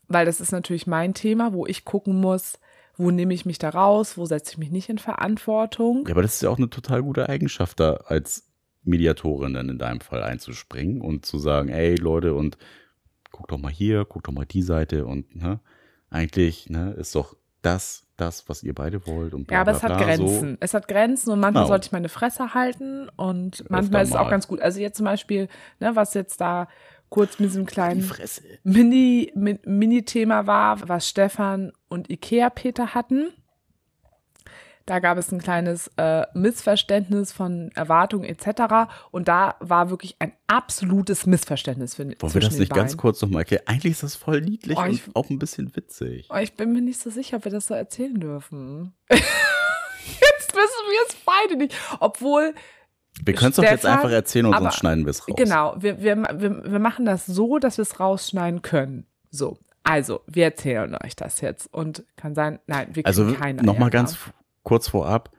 weil das ist natürlich mein Thema, wo ich gucken muss, wo nehme ich mich da raus, wo setze ich mich nicht in Verantwortung. Ja, aber das ist ja auch eine total gute Eigenschaft, da als Mediatorin dann in deinem Fall einzuspringen und zu sagen, ey Leute, und guck doch mal hier, guck doch mal die Seite und ne, eigentlich ne, ist doch das, das, was ihr beide wollt und bla, Ja, aber bla, es hat bla, Grenzen. Es hat Grenzen und manchmal Genau. sollte ich meine Fresse halten und manchmal ist es auch ganz gut. Also jetzt zum Beispiel, ne, was jetzt da kurz mit diesem kleinen Fresse. Mini, Mi- Mini-Thema war, was Stefan und Ikea-Peter hatten. Da gab es ein kleines äh, Missverständnis von Erwartungen etc. Und da war wirklich ein absolutes Missverständnis. Für, Wollen wir das nicht ganz kurz nochmal erklären? Eigentlich ist das voll niedlich Oh, und ich- auch ein bisschen witzig. Oh, ich bin mir nicht so sicher, ob wir das so erzählen dürfen. jetzt wissen wir es beide nicht. Obwohl, Wir können es doch jetzt einfach erzählen und aber- sonst schneiden wir es raus. Genau, wir, wir, wir, wir machen das so, dass wir es rausschneiden können. So, also, wir erzählen euch das jetzt. Und kann sein, nein, wir Also keine nochmal Eier ganz kurz vorab.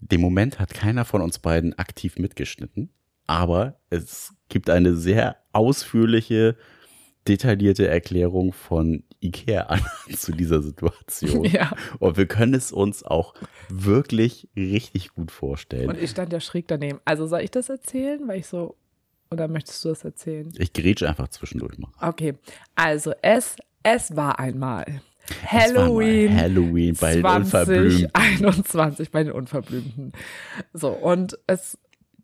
Den Moment hat keiner von uns beiden aktiv mitgeschnitten, aber es gibt eine sehr ausführliche, detaillierte Erklärung von Ikea an zu dieser Situation. Ja, Und wir können es uns auch wirklich richtig gut vorstellen. und ich stand ja schräg daneben. Also, soll ich das erzählen? Weil ich so, oder möchtest du das erzählen? Ich grätsche einfach zwischendurch mal. Okay, also, es, es war einmal Halloween. Halloween bei den Unverblümten. 2021 bei den Unverblümten. So, und es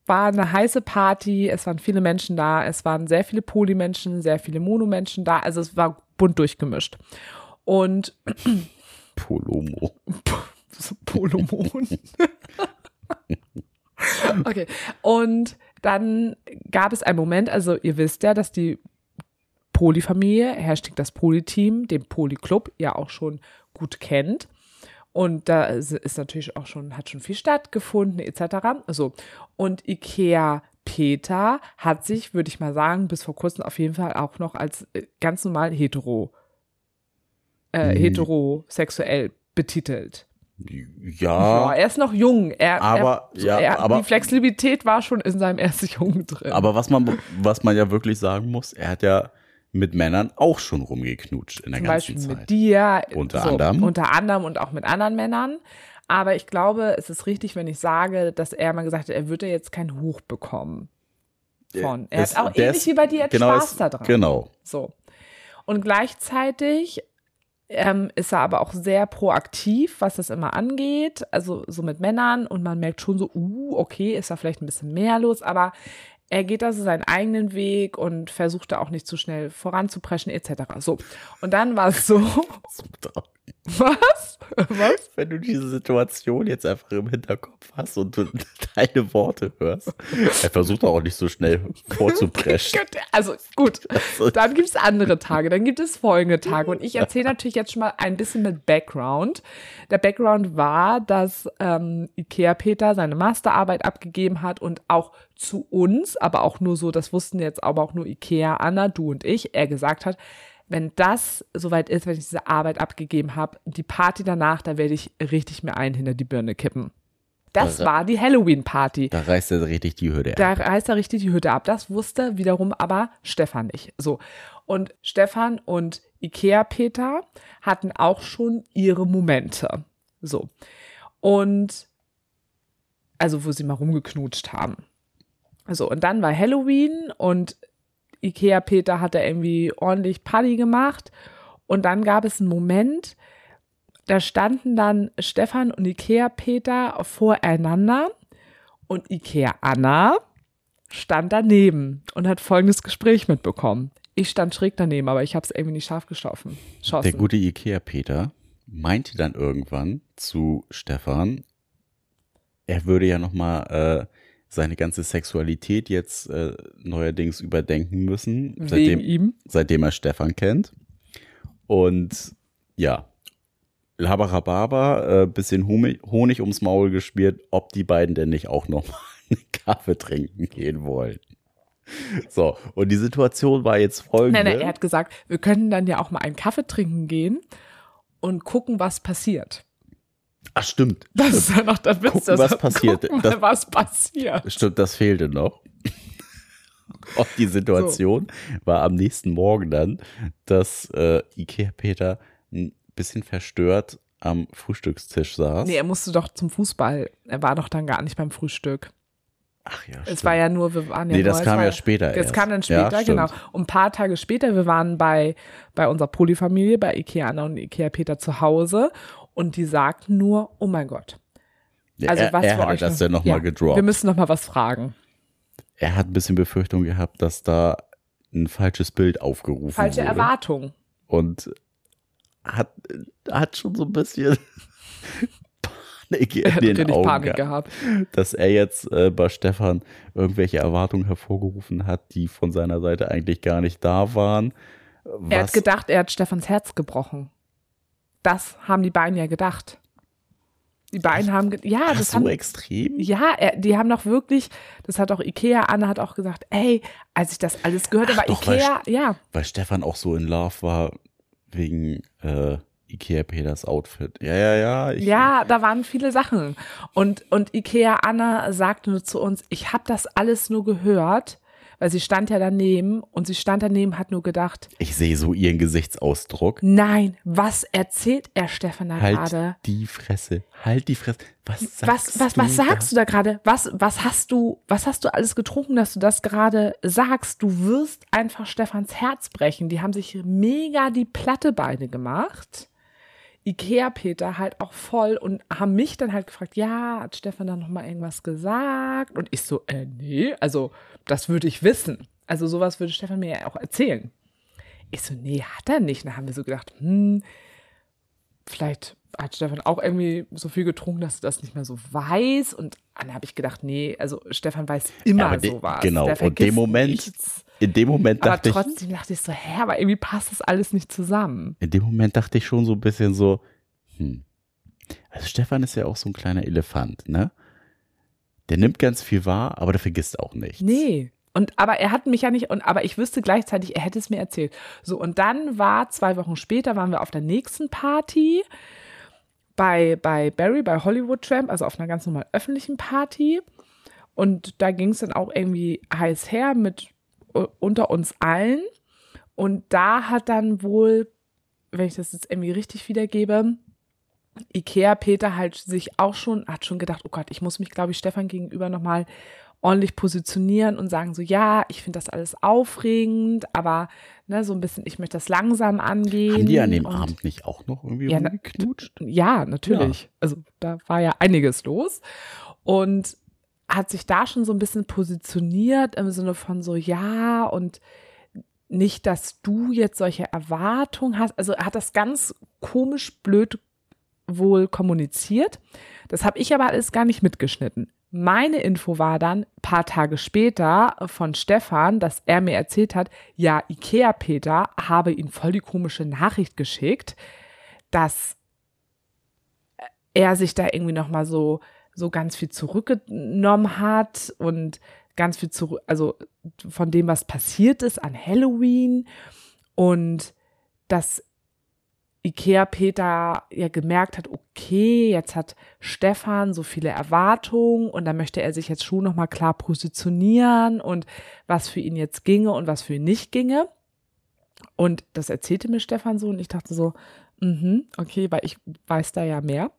war eine heiße Party, es waren viele Menschen da, es waren sehr viele Polymenschen, sehr viele Monomenschen da, also es war bunt durchgemischt. Und Polomo. Polomon. okay, und dann gab es einen Moment, also ihr wisst ja, dass die Polyfamilie, Hashtag das Polyteam, den Polyclub ja auch schon gut kennt. Und da ist ist natürlich auch schon, hat schon viel stattgefunden, etc. So. Und Ikea Peter hat sich, würde ich mal sagen, bis vor kurzem auf jeden Fall auch noch als äh, ganz normal hetero, äh, Hm. heterosexuell betitelt. Ja, Ja, er ist noch jung. Er, Aber- er, ja, er, aber- die Flexibilität war schon in seinem ersten Jungen drin. aber was man, was man ja wirklich sagen muss, er hat ja mit Männern auch schon rumgeknutscht in der Zum ganzen Beispiel Zeit. mit dir. Unter anderem. Unter anderem und auch mit anderen Männern. Aber ich glaube, es ist richtig, wenn ich sage, dass er mal gesagt hat, er würde jetzt kein Hoch bekommen. Von. Er Es- hat auch ähnlich wie bei dir jetzt genau, Spaß daran. Genau. So. Und gleichzeitig ähm, ist er aber auch sehr proaktiv, was das immer angeht. Also so mit Männern und man merkt schon so, uh, okay, ist da vielleicht ein bisschen mehr los, aber er geht also seinen eigenen Weg und versucht da auch nicht zu schnell voranzupreschen, etc. So. Und dann war es so, Was? Was? Wenn du diese Situation jetzt einfach im Hinterkopf hast und du deine Worte hörst, er versucht auch nicht so schnell vorzupreschen. Also gut, dann gibt es andere Tage, dann gibt es folgende Tage. Und ich erzähle natürlich jetzt schon mal ein bisschen mit Background. Der Background war, dass ähm, Ikea Peter seine Masterarbeit abgegeben hat und auch zu uns, aber auch nur so, das wussten jetzt aber auch nur Ikea, Anna, du und ich, er gesagt hat, wenn das soweit ist, wenn ich diese Arbeit abgegeben habe, die Party danach, da werde ich richtig mir einen hinter die Birne kippen. Das Da- war die Halloween-Party. Da reißt er richtig die Hürde Da ab. reißt er richtig die Hütte ab. Das wusste wiederum aber Stefan nicht. So. Und Stefan und Ikea Peter hatten auch schon ihre Momente. So. Und also, wo sie mal rumgeknutscht haben. So, und dann war Halloween und Ikea Peter hat da irgendwie ordentlich Party gemacht. Und dann gab es einen Moment, da standen dann Stefan und Ikea Peter voreinander und Ikea Anna stand daneben und hat folgendes Gespräch mitbekommen. Ich stand schräg daneben, aber ich habe es irgendwie nicht scharf geschossen. Der gute Ikea-Peter meinte dann irgendwann zu Stefan, er würde ja nochmal äh, seine ganze Sexualität jetzt äh, neuerdings überdenken müssen, Wegen seitdem, ihm. seitdem er Stefan kennt. Und ja, Labarababa, äh, bisschen Honig, ums Maul gespielt, ob die beiden denn nicht auch noch mal einen Kaffee trinken gehen wollen. So, und die Situation war jetzt folgende. Nein, nein, er hat gesagt, wir können dann ja auch mal einen Kaffee trinken gehen und gucken, was passiert. Ach, stimmt. Das ist ja noch der Witz. Gucken, das- was passiert. Gucken, Das- was passiert. Stimmt, das fehlte noch. Und die Situation war am nächsten Morgen dann, dass äh, Ikea Peter ein bisschen verstört am Frühstückstisch saß. Nee, er musste doch zum Fußball. Er war doch dann gar nicht beim Frühstück. Ach ja, Es war ja nur, wir waren ja Nee, das kam ja später Das kam dann Ja, später, stimmt. genau. Und ein paar Tage später, wir waren bei, bei unserer Polyfamilie, bei Ikea Anna und Ikea Peter zu Hause und die sagten nur, oh mein Gott. Also er, was er euch das dann nochmal ja, gedroppt. Wir müssen noch mal was fragen. er hat ein bisschen Befürchtung gehabt, dass da ein falsches Bild aufgerufen Falsche wurde. Erwartung. Und hat, hat schon so ein bisschen Panik Er in hat den Augen Panik gehabt. gehabt. dass er jetzt äh, bei Stefan irgendwelche Erwartungen hervorgerufen hat, die von seiner Seite eigentlich gar nicht da waren. Er hat Was, gedacht, er hat Stefans Herz gebrochen. Das haben die beiden ja gedacht. Die beiden haben, ja, Ach, das so haben, extrem? Ja, die haben doch wirklich, das hat auch Ikea, Anna hat auch gesagt, ey, als ich das alles gehört habe, doch, weil Ikea, ja, Weil Stefan auch so in Love war wegen äh, Ikea Peters Outfit. Ja, ja, ja. Ich, ja, da waren viele Sachen. Und, und Ikea Anna sagte nur zu uns, ich habe das alles nur gehört, weil sie stand ja daneben und sie stand daneben, hat nur gedacht, Ich sehe so ihren Gesichtsausdruck. nein, was erzählt er Stefan da Halt gerade? die Fresse. Halt die Fresse. Was sagst Was, was, du was sagst du da gerade? Was, was hast du, was hast du alles getrunken, dass du das gerade sagst? Du wirst einfach Stefans Herz brechen. Die haben sich mega die Platte beide gemacht. Ikea Peter halt auch voll und haben mich dann halt gefragt, ja, hat Stefan da noch mal irgendwas gesagt? Und ich so, äh, nee, also das würde ich wissen. Also sowas würde Stefan mir ja auch erzählen. Ich so, nee, hat er nicht. Dann haben wir so gedacht, hm, vielleicht hat Stefan auch irgendwie so viel getrunken, dass er das nicht mehr so weiß. Und dann habe ich gedacht, nee, also Stefan weiß immer de- sowas. genau, und dem Moment- nichts. In dem Moment Aber dachte ich, trotzdem dachte ich so, hä, aber irgendwie passt das alles nicht zusammen. in dem Moment dachte ich schon so ein bisschen so, hm. Also Stefan ist ja auch so ein kleiner Elefant, ne? Der nimmt ganz viel wahr, aber der vergisst auch nichts. Nee. Und aber er hat mich ja nicht, und aber ich wüsste gleichzeitig, er hätte es mir erzählt. So, und dann war zwei Wochen später, waren wir auf der nächsten Party bei, bei Barry, bei Hollywood Tramp, also auf einer ganz normalen öffentlichen Party. Und da ging es dann auch irgendwie heiß her mit unter uns allen. Und da hat dann wohl, wenn ich das jetzt irgendwie richtig wiedergebe, Ikea Peter halt sich auch schon, hat schon gedacht, oh Gott, ich muss mich, glaube ich, Stefan gegenüber nochmal ordentlich positionieren und sagen so, ja, ich finde das alles aufregend, aber ne, so ein bisschen, ich möchte das langsam angehen. Haben die an dem und, Abend nicht auch noch irgendwie Ja, na-? Ja, natürlich. Also da war ja einiges los und hat sich da schon so ein bisschen positioniert im Sinne von so, ja, und nicht, dass du jetzt solche Erwartungen hast. Also er hat das ganz komisch blöd wohl kommuniziert. Das habe ich aber alles gar nicht mitgeschnitten. Meine Info war dann paar Tage später von Stefan, dass er mir erzählt hat, ja, Ikea Peter habe ihm voll die komische Nachricht geschickt, dass er sich da irgendwie noch mal so so ganz viel zurückgenommen hat und ganz viel zurück, also von dem, was passiert ist an Halloween und dass Ikea Peter ja gemerkt hat, okay, jetzt hat Stefan so viele Erwartungen und da möchte er sich jetzt schon noch mal klar positionieren und was für ihn jetzt ginge und was für ihn nicht ginge. Und das erzählte mir Stefan so und ich dachte so, mhm, okay, weil ich weiß da ja mehr.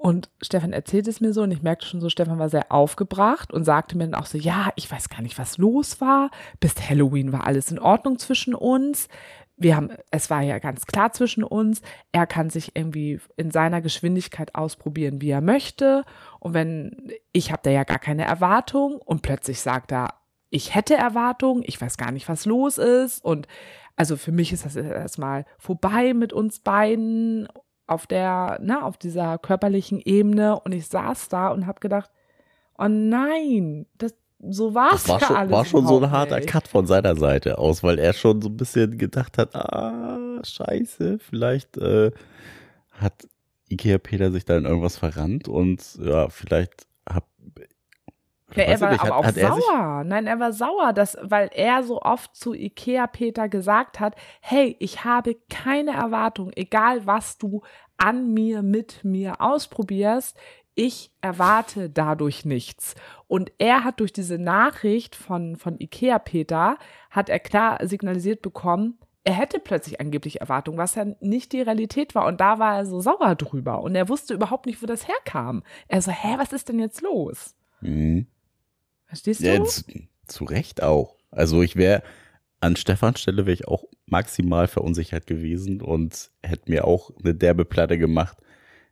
Und Stefan erzählt es mir so und ich merkte schon so, Stefan war sehr aufgebracht und sagte mir dann auch so, ja, ich weiß gar nicht, was los war. Bis Halloween war alles in Ordnung zwischen uns. Wir haben, es war ja ganz klar zwischen uns. Er kann sich irgendwie in seiner Geschwindigkeit ausprobieren, wie er möchte. Und wenn, ich habe da ja gar keine Erwartung und plötzlich sagt er, ich hätte Erwartungen, ich weiß gar nicht, was los ist. Und also für mich ist das erstmal vorbei mit uns beiden auf der, ne, auf dieser körperlichen Ebene und ich saß da und habe gedacht, oh nein, das, so war's das war ja schon, alles war schon so ein harter nicht. Cut von seiner Seite aus, weil er schon so ein bisschen gedacht hat, ah, scheiße, vielleicht äh, hat Ikea Peter sich da in irgendwas verrannt und ja, vielleicht hab Ja, er war nicht, aber hat- auch hat er sauer. Nein, er war sauer, dass, weil er so oft zu Ikea Peter gesagt hat, hey, ich habe keine Erwartung, egal was du an mir, mit mir ausprobierst, ich erwarte dadurch nichts. Und er hat durch diese Nachricht von, von Ikea Peter, hat er klar signalisiert bekommen, er hätte plötzlich angeblich Erwartungen, was ja nicht die Realität war. Und da war er so sauer drüber. Und er wusste überhaupt nicht, wo das herkam. Er so, hä, was ist denn jetzt los? Mhm. Verstehst du? Ja, zu, zu Recht auch. Also ich wäre an Stefans Stelle wäre ich auch maximal verunsichert gewesen und hätte mir auch eine derbe Platte gemacht.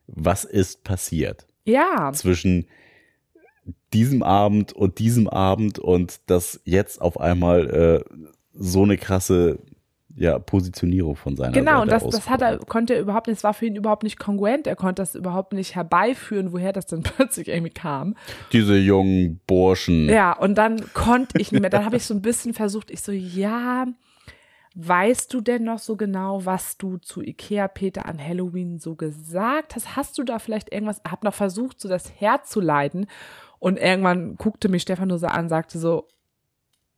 Was ist passiert Ja, zwischen diesem Abend und diesem Abend und dass jetzt auf einmal äh, so eine krasse ja, Positionierung von seiner genau. Seite Und das, das hat er, konnte er überhaupt nicht, es war für ihn überhaupt nicht kongruent. Er konnte das überhaupt nicht herbeiführen, woher das dann plötzlich irgendwie kam. Diese jungen Burschen. Ja, und dann konnte ich nicht mehr. Dann habe ich so ein bisschen versucht, ich so, ja, weißt du denn noch so genau, was du zu Ikea Peter an Halloween so gesagt hast? Hast du da vielleicht irgendwas, hab noch versucht, so das herzuleiten. Und irgendwann guckte mich Stefan nur so an, sagte so,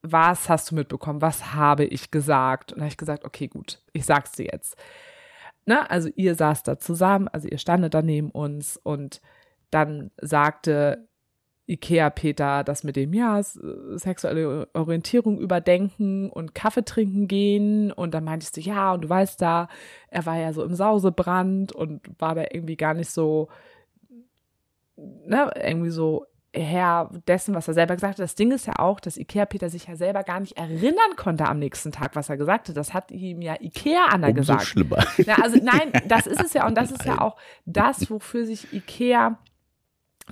was hast du mitbekommen? Was habe ich gesagt? Und habe ich gesagt, okay, gut, ich sag's dir jetzt. Ne? Also ihr saßt da zusammen, also ihr standet da neben uns und dann sagte Ikea Peter das mit dem, ja, sexuelle Orientierung überdenken und Kaffee trinken gehen. Und dann meintest du, ja, und du weißt da, er war ja so im Sausebrand und war da irgendwie gar nicht so, ne, irgendwie so Herr dessen, was er selber gesagt hat. Das Ding ist ja auch, dass Ikea Peter sich ja selber gar nicht erinnern konnte am nächsten Tag, was er gesagt hat. Das hat ihm ja Ikea Anna Umso gesagt. schlimmer. Ja, also nein, das ist es ja und das ist ja auch das, wofür sich Ikea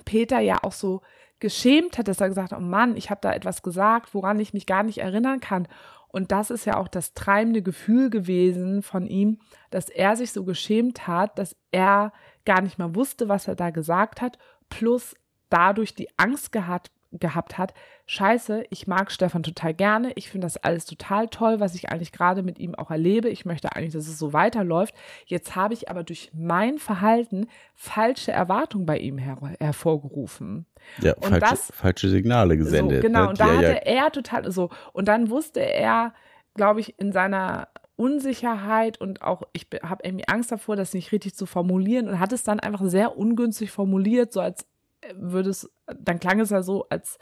Peter ja auch so geschämt hat, dass er gesagt hat, oh Mann, ich habe da etwas gesagt, woran ich mich gar nicht erinnern kann. Und das ist ja auch das treibende Gefühl gewesen von ihm, dass er sich so geschämt hat, dass er gar nicht mal wusste, was er da gesagt hat, plus dadurch die Angst gehabt, gehabt hat, scheiße, ich mag Stefan total gerne, ich finde das alles total toll, was ich eigentlich gerade mit ihm auch erlebe, ich möchte eigentlich, dass es so weiterläuft, jetzt habe ich aber durch mein Verhalten falsche Erwartungen bei ihm her hervorgerufen. Ja, Und falsche, das- falsche Signale gesendet. So, genau, ne, und da ja hatte er total so. Und dann wusste er, glaube ich, in seiner Unsicherheit und auch, ich habe irgendwie Angst davor, das nicht richtig zu formulieren und hat es dann einfach sehr ungünstig formuliert, so als würde es, dann klang es ja so, als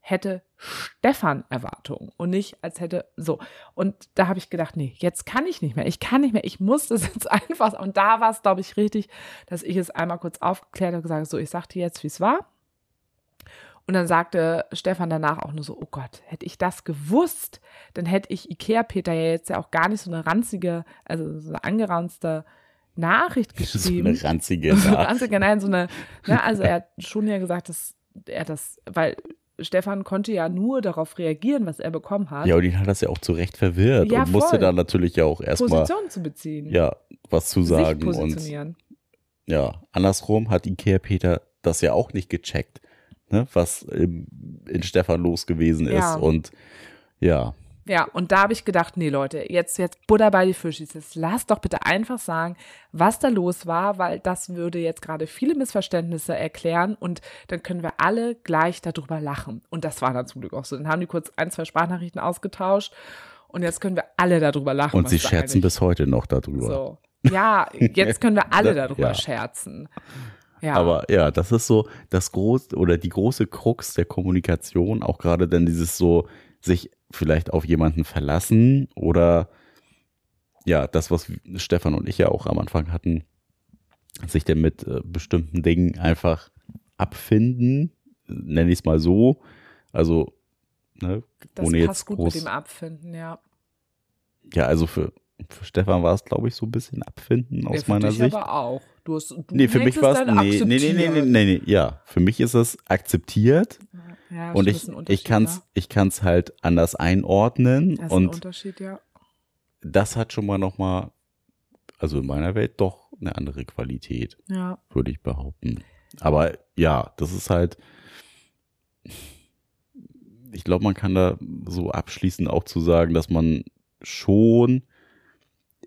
hätte Stefan Erwartungen und nicht als hätte so. Und da habe ich gedacht, nee, jetzt kann ich nicht mehr. Ich kann nicht mehr. Ich muss das jetzt einfach. Und da war es, glaube ich, richtig, dass ich es einmal kurz aufgeklärt und gesagt, habe, so, ich sagte jetzt, wie es war. Und dann sagte Stefan danach auch nur so, oh Gott, hätte ich das gewusst, dann hätte ich Ikea-Peter ja jetzt ja auch gar nicht so eine ranzige, also so eine angeraunzte Nachricht so geschrieben. eine ranzige So eine Nachricht. ranzige, nein, so eine, ne, also er hat schon ja gesagt, dass er das, weil Stefan konnte ja nur darauf reagieren, was er bekommen hat. Ja, und ihn hat das ja auch zu Recht verwirrt Ja, und musste voll. da natürlich ja auch erstmal Position zu beziehen. ja, was zu sich sagen. Und positionieren. ja, andersrum hat Ikea Peter das ja auch nicht gecheckt, ne, was im, in Stefan los gewesen ist. Ja. Und ja, Ja, und da habe ich gedacht, nee, Leute, jetzt, jetzt Butter bei die Fischis. Jetzt lasst doch bitte einfach sagen, was da los war, weil das würde jetzt gerade viele Missverständnisse erklären und dann können wir alle gleich darüber lachen. Und das war dann zum Glück auch so. Dann haben die kurz ein, zwei Sprachnachrichten ausgetauscht und jetzt können wir alle darüber lachen. und sie scherzen bis heute noch darüber. So. Ja, jetzt können wir alle darüber Ja. scherzen. Ja. Aber ja, das ist so das große oder die große Krux der Kommunikation, auch gerade dann dieses so sich vielleicht auf jemanden verlassen oder ja, das, was Stefan und ich ja auch am Anfang hatten, sich dann mit äh, bestimmten Dingen einfach abfinden, nenne ich es mal so. Also, ne, das ohne passt jetzt gut groß. mit dem Abfinden, ja. Ja, also für, für Stefan war es, glaube ich, so ein bisschen abfinden aus ja, für meiner dich Sicht. aber auch. Du hast, du Nee, für mich war es. Nee, nee, nee, nee, nee, nee, nee, ja. Für mich ist es akzeptiert Ja, und das ich, ein ich kann's, ne? ich kann's halt anders einordnen Das ist ein und Unterschied, ja. das hat schon mal nochmal, also in meiner Welt doch eine andere Qualität, Ja. würde ich behaupten. Aber ja, das ist halt, ich glaube, man kann da so abschließend auch zu sagen, dass man schon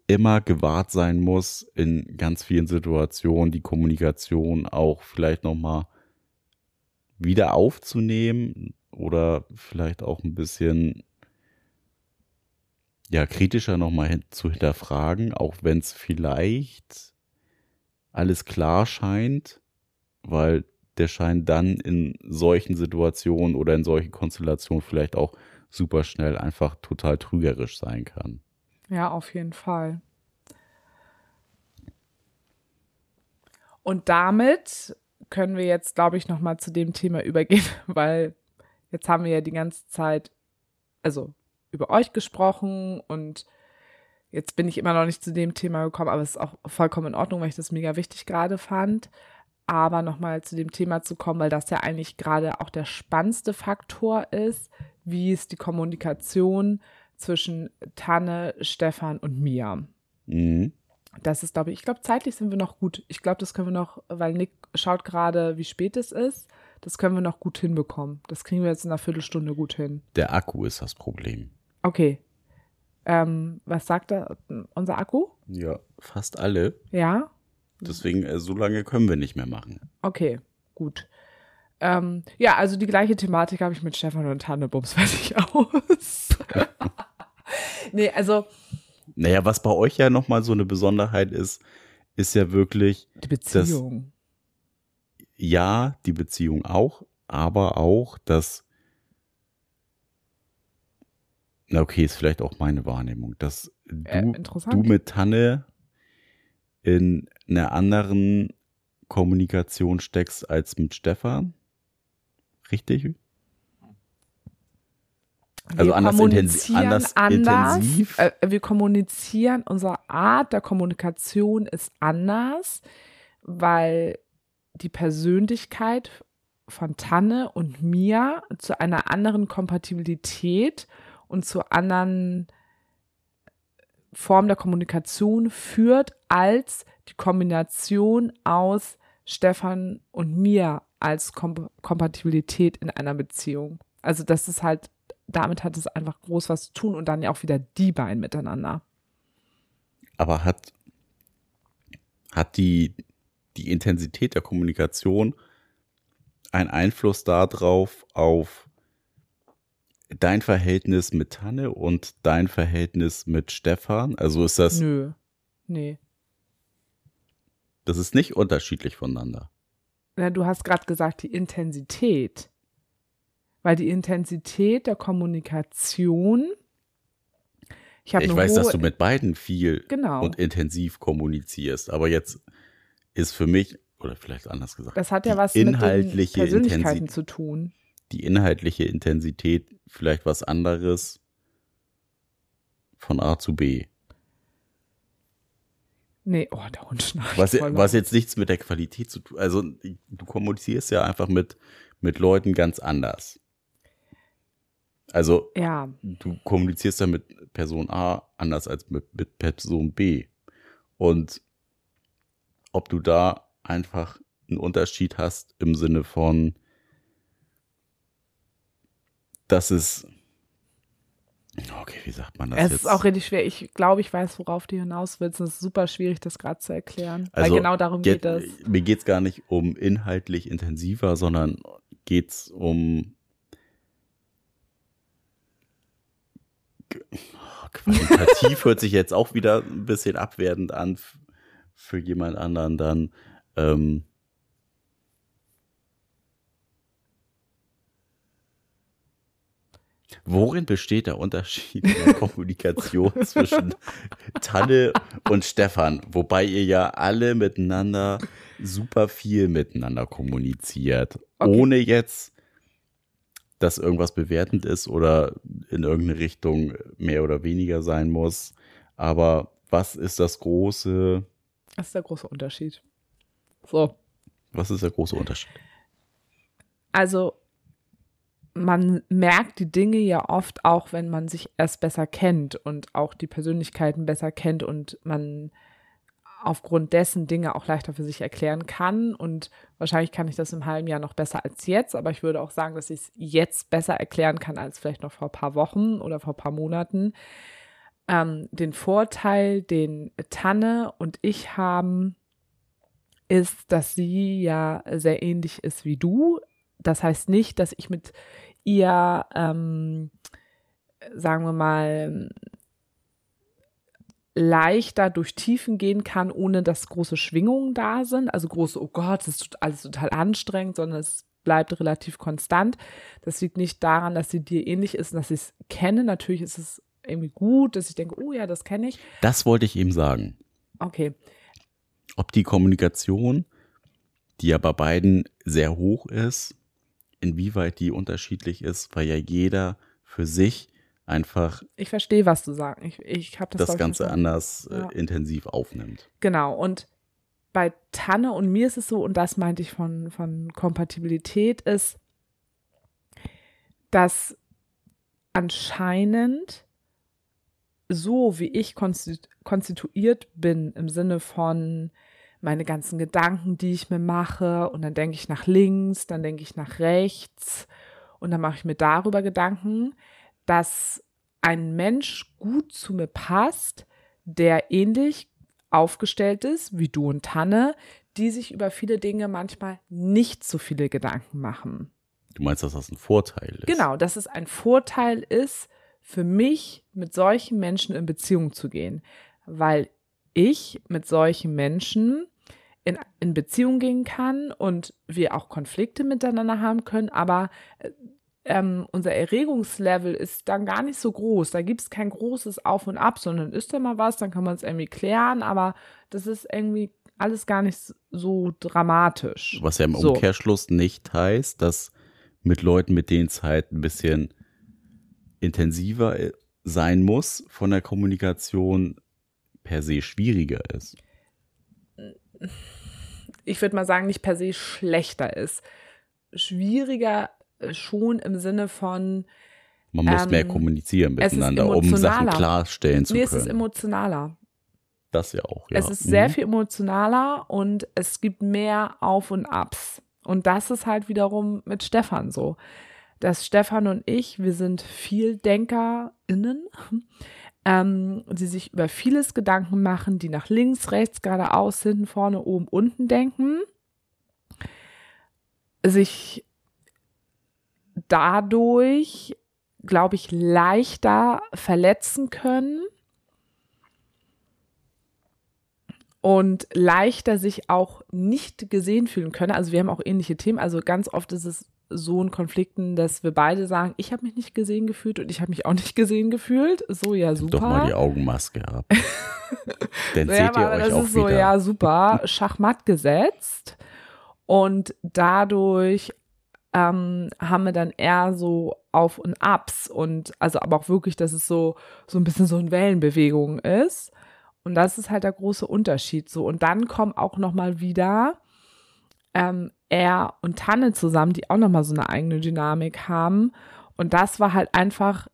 immer gewahrt sein muss in ganz vielen Situationen, die Kommunikation auch vielleicht nochmal wieder aufzunehmen oder vielleicht auch ein bisschen ja kritischer nochmal hin, zu hinterfragen, auch wenn es vielleicht alles klar scheint, weil der Schein dann in solchen Situationen oder in solchen Konstellationen vielleicht auch super schnell einfach total trügerisch sein kann. Ja, auf jeden Fall. Und damit können wir jetzt, glaube ich, noch mal zu dem Thema übergehen, weil jetzt haben wir ja die ganze Zeit, also über euch gesprochen und jetzt bin ich immer noch nicht zu dem Thema gekommen, aber es ist auch vollkommen in Ordnung, weil ich das mega wichtig gerade fand. Aber nochmal zu dem Thema zu kommen, weil das ja eigentlich gerade auch der spannendste Faktor ist, wie ist die Kommunikation zwischen Tanne, Stefan und mir. Mhm. Das ist, glaube ich, ich glaube, zeitlich sind wir noch gut. Ich glaube, das können wir noch, weil Nick schaut gerade, wie spät es ist. Das können wir noch gut hinbekommen. Das kriegen wir jetzt in einer Viertelstunde gut hin. Der Akku ist das Problem. Okay. Ähm, was sagt er, unser Akku? Ja, fast alle. Ja? Deswegen, äh, so lange können wir nicht mehr machen. Okay, gut. Ähm, ja, also die gleiche Thematik habe ich mit Stefan und Tanne Bums fertig aus. nee, also Naja, was bei euch ja nochmal so eine Besonderheit ist, ist ja wirklich, die Beziehung. ja, die Beziehung auch, aber auch, dass, na okay, ist vielleicht auch meine Wahrnehmung, dass du, Äh, du mit Tanne in einer anderen Kommunikation steckst als mit Stefan. Richtig? Also wir anders intensi- kommunizieren anders anders. intensiv? Äh, wir kommunizieren, unsere Art der Kommunikation ist anders, weil die Persönlichkeit von Tanne und mir zu einer anderen Kompatibilität und zu anderen Form der Kommunikation führt als die Kombination aus Stefan und mir als Kom Kompatibilität in einer Beziehung. Also das ist halt, damit hat es einfach groß was zu tun und dann ja auch wieder die beiden miteinander. Aber hat, hat die, die Intensität der Kommunikation einen Einfluss darauf, auf dein Verhältnis mit Tanne und dein Verhältnis mit Stefan? Also ist das, Nö. Nee. das ist nicht unterschiedlich voneinander. Na, du hast gerade gesagt, die Intensität. Weil die Intensität der Kommunikation. Ich, Ich weiß, dass du mit beiden viel Genau. und intensiv kommunizierst, aber jetzt ist für mich, oder vielleicht anders gesagt, Das hat ja was mit den inhaltliche Persönlichkeiten Intensität, zu tun. die inhaltliche Intensität vielleicht was anderes von A zu B. Nee, oh, der Hund schnarcht. Was, was jetzt nichts mit der Qualität zu tun. Also du kommunizierst ja einfach mit, mit Leuten ganz anders. Also Ja, du kommunizierst ja mit Person A anders als mit, mit Person B. Und ob du da einfach einen Unterschied hast im Sinne von, dass es, okay, wie sagt man das es jetzt? ist auch richtig schwer. Ich glaube, ich weiß, worauf du hinaus willst. Es ist super schwierig, das gerade zu erklären. Also, weil genau darum Geht- geht es. Mir geht es gar nicht um inhaltlich intensiver, sondern geht es um qualitativ hört sich jetzt auch wieder ein bisschen abwertend an für jemand anderen dann. Ähm, Worin besteht der Unterschied in der Kommunikation zwischen Tanne und Stefan? Wobei ihr ja alle miteinander super viel miteinander kommuniziert. Okay. Ohne jetzt, dass irgendwas bewertend ist oder in irgendeine Richtung mehr oder weniger sein muss. Aber was ist das große, Das ist der große Unterschied. So. was ist der große Unterschied? Also man merkt die Dinge ja oft auch, wenn man sich erst besser kennt und auch die Persönlichkeiten besser kennt und man aufgrund dessen Dinge auch leichter für sich erklären kann. Und wahrscheinlich kann ich das im halben Jahr noch besser als jetzt, aber ich würde auch sagen, dass ich es jetzt besser erklären kann als vielleicht noch vor ein paar Wochen oder vor ein paar Monaten. Ähm, den Vorteil, den Tanne und ich haben, ist, dass sie ja sehr ähnlich ist wie du. Das heißt nicht, dass ich mit ihr, ähm, sagen wir mal, leichter durch Tiefen gehen kann, ohne dass große Schwingungen da sind. Also große, oh Gott, das ist alles total anstrengend, sondern es bleibt relativ konstant. Das liegt nicht daran, dass sie dir ähnlich ist und dass ich es kenne. Natürlich ist es irgendwie gut, dass ich denke, oh ja, das kenne ich. Das wollte ich eben sagen. Okay, Ob die Kommunikation, die ja bei beiden sehr hoch ist, inwieweit die unterschiedlich ist, weil ja jeder für sich einfach ich verstehe, was du sagst. Ich, ich habe das, das, Ganze verstanden. anders Ja. äh, intensiv aufnimmt. Genau, und bei Tanne und mir ist es so, und das meinte ich von, von Kompatibilität, ist, dass anscheinend so wie ich konstitu konstituiert bin, im Sinne von meine ganzen Gedanken, die ich mir mache, und dann denke ich nach links, dann denke ich nach rechts, und dann mache ich mir darüber Gedanken, dass ein Mensch gut zu mir passt, der ähnlich aufgestellt ist wie du und Tanne, die sich über viele Dinge manchmal nicht so viele Gedanken machen. Du meinst, dass das ein Vorteil ist? Genau, dass es ein Vorteil ist, für mich mit solchen Menschen in Beziehung zu gehen, weil ich mit solchen Menschen in, in Beziehung gehen kann und wir auch Konflikte miteinander haben können, aber äh, ähm, unser Erregungslevel ist dann gar nicht so groß. Da gibt es kein großes Auf und Ab, sondern ist da mal was, dann kann man es irgendwie klären, aber das ist irgendwie alles gar nicht so dramatisch. Was ja im So. Umkehrschluss nicht heißt, dass mit Leuten, mit denen es halt ein bisschen intensiver äh, sein muss, von der Kommunikation per se schwieriger ist. ich würde mal sagen, nicht per se schlechter ist. Schwieriger schon im Sinne von, Man muss Ähm, mehr kommunizieren miteinander, um Sachen klarstellen zu nee, es ist können. emotionaler. Das ja auch, ja. Es ist sehr Mhm. viel emotionaler und es gibt mehr Auf und Abs. Und das ist halt wiederum mit Stefan so. Dass Stefan und ich, wir sind viel DenkerInnen, ähm, die sich über vieles Gedanken machen, die nach links, rechts, geradeaus, hinten, vorne, oben, unten denken. Sich dadurch, glaube ich, leichter verletzen können und leichter sich auch nicht gesehen fühlen können. Also wir haben auch ähnliche Themen. Also ganz oft ist es so in Konflikten, dass wir beide sagen, ich habe mich nicht gesehen gefühlt und ich habe mich auch nicht gesehen gefühlt. So, ja, super. Doch mal die Augenmaske ab. Dann ja, seht ihr euch das auch ist so, wieder. ja, super, Schachmatt gesetzt. Und dadurch ähm, haben wir dann eher so Auf und Abs und also aber auch wirklich, dass es so, so ein bisschen so eine Wellenbewegung ist. Und das ist halt der große Unterschied so. Und dann kommen auch nochmal wieder ähm, er und Tanne zusammen, die auch nochmal so eine eigene Dynamik haben. Und das war halt einfach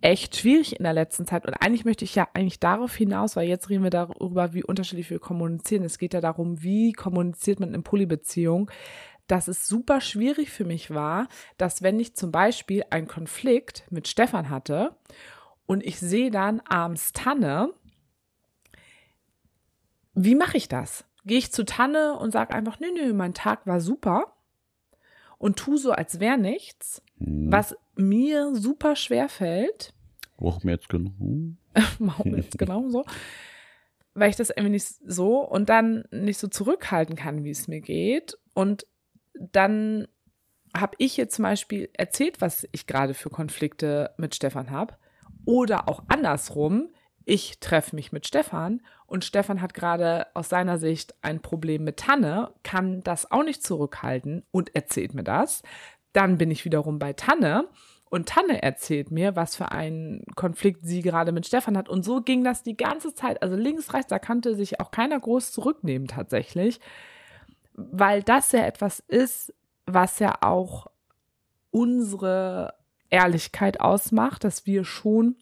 echt schwierig in der letzten Zeit. Und eigentlich möchte ich ja eigentlich darauf hinaus, weil jetzt reden wir darüber, wie unterschiedlich wir kommunizieren. Es geht ja darum, wie kommuniziert man in Polybeziehung, dass es super schwierig für mich war, dass wenn ich zum Beispiel einen Konflikt mit Stefan hatte und ich sehe dann abends Tanne, wie mache ich das? Gehe ich zu Tanne und sage einfach, nö, nö, mein Tag war super und tu so, als wäre nichts, hm. was mir super schwer fällt. Warum jetzt genau? Warum jetzt genau so? Weil ich das irgendwie nicht so und dann nicht so zurückhalten kann, wie es mir geht. Und dann habe ich jetzt zum Beispiel erzählt, was ich gerade für Konflikte mit Stefan habe. Oder auch andersrum, ich treffe mich mit Stefan und Stefan hat gerade aus seiner Sicht ein Problem mit Tanne, kann das auch nicht zurückhalten und erzählt mir das. Dann bin ich wiederum bei Tanne und Tanne erzählt mir, was für einen Konflikt sie gerade mit Stefan hat. Und so ging das die ganze Zeit. Also links, rechts, da kannte sich auch keiner groß zurücknehmen tatsächlich, weil das ja etwas ist, was ja auch unsere Ehrlichkeit ausmacht, dass wir schon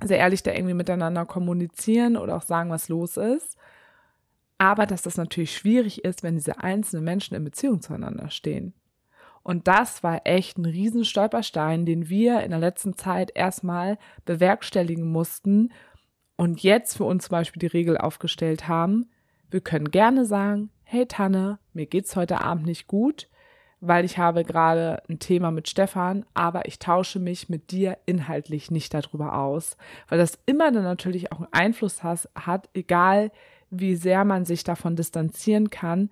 sehr ehrlich da irgendwie miteinander kommunizieren oder auch sagen, was los ist. Aber dass das natürlich schwierig ist, wenn diese einzelnen Menschen in Beziehung zueinander stehen. Und das war echt ein riesen Stolperstein, den wir in der letzten Zeit erstmal bewerkstelligen mussten und jetzt für uns zum Beispiel die Regel aufgestellt haben. Wir können gerne sagen, hey Tanne, mir geht's heute Abend nicht gut weil ich habe gerade ein Thema mit Stefan, aber ich tausche mich mit dir inhaltlich nicht darüber aus, weil das immer dann natürlich auch einen Einfluss hat, egal wie sehr man sich davon distanzieren kann.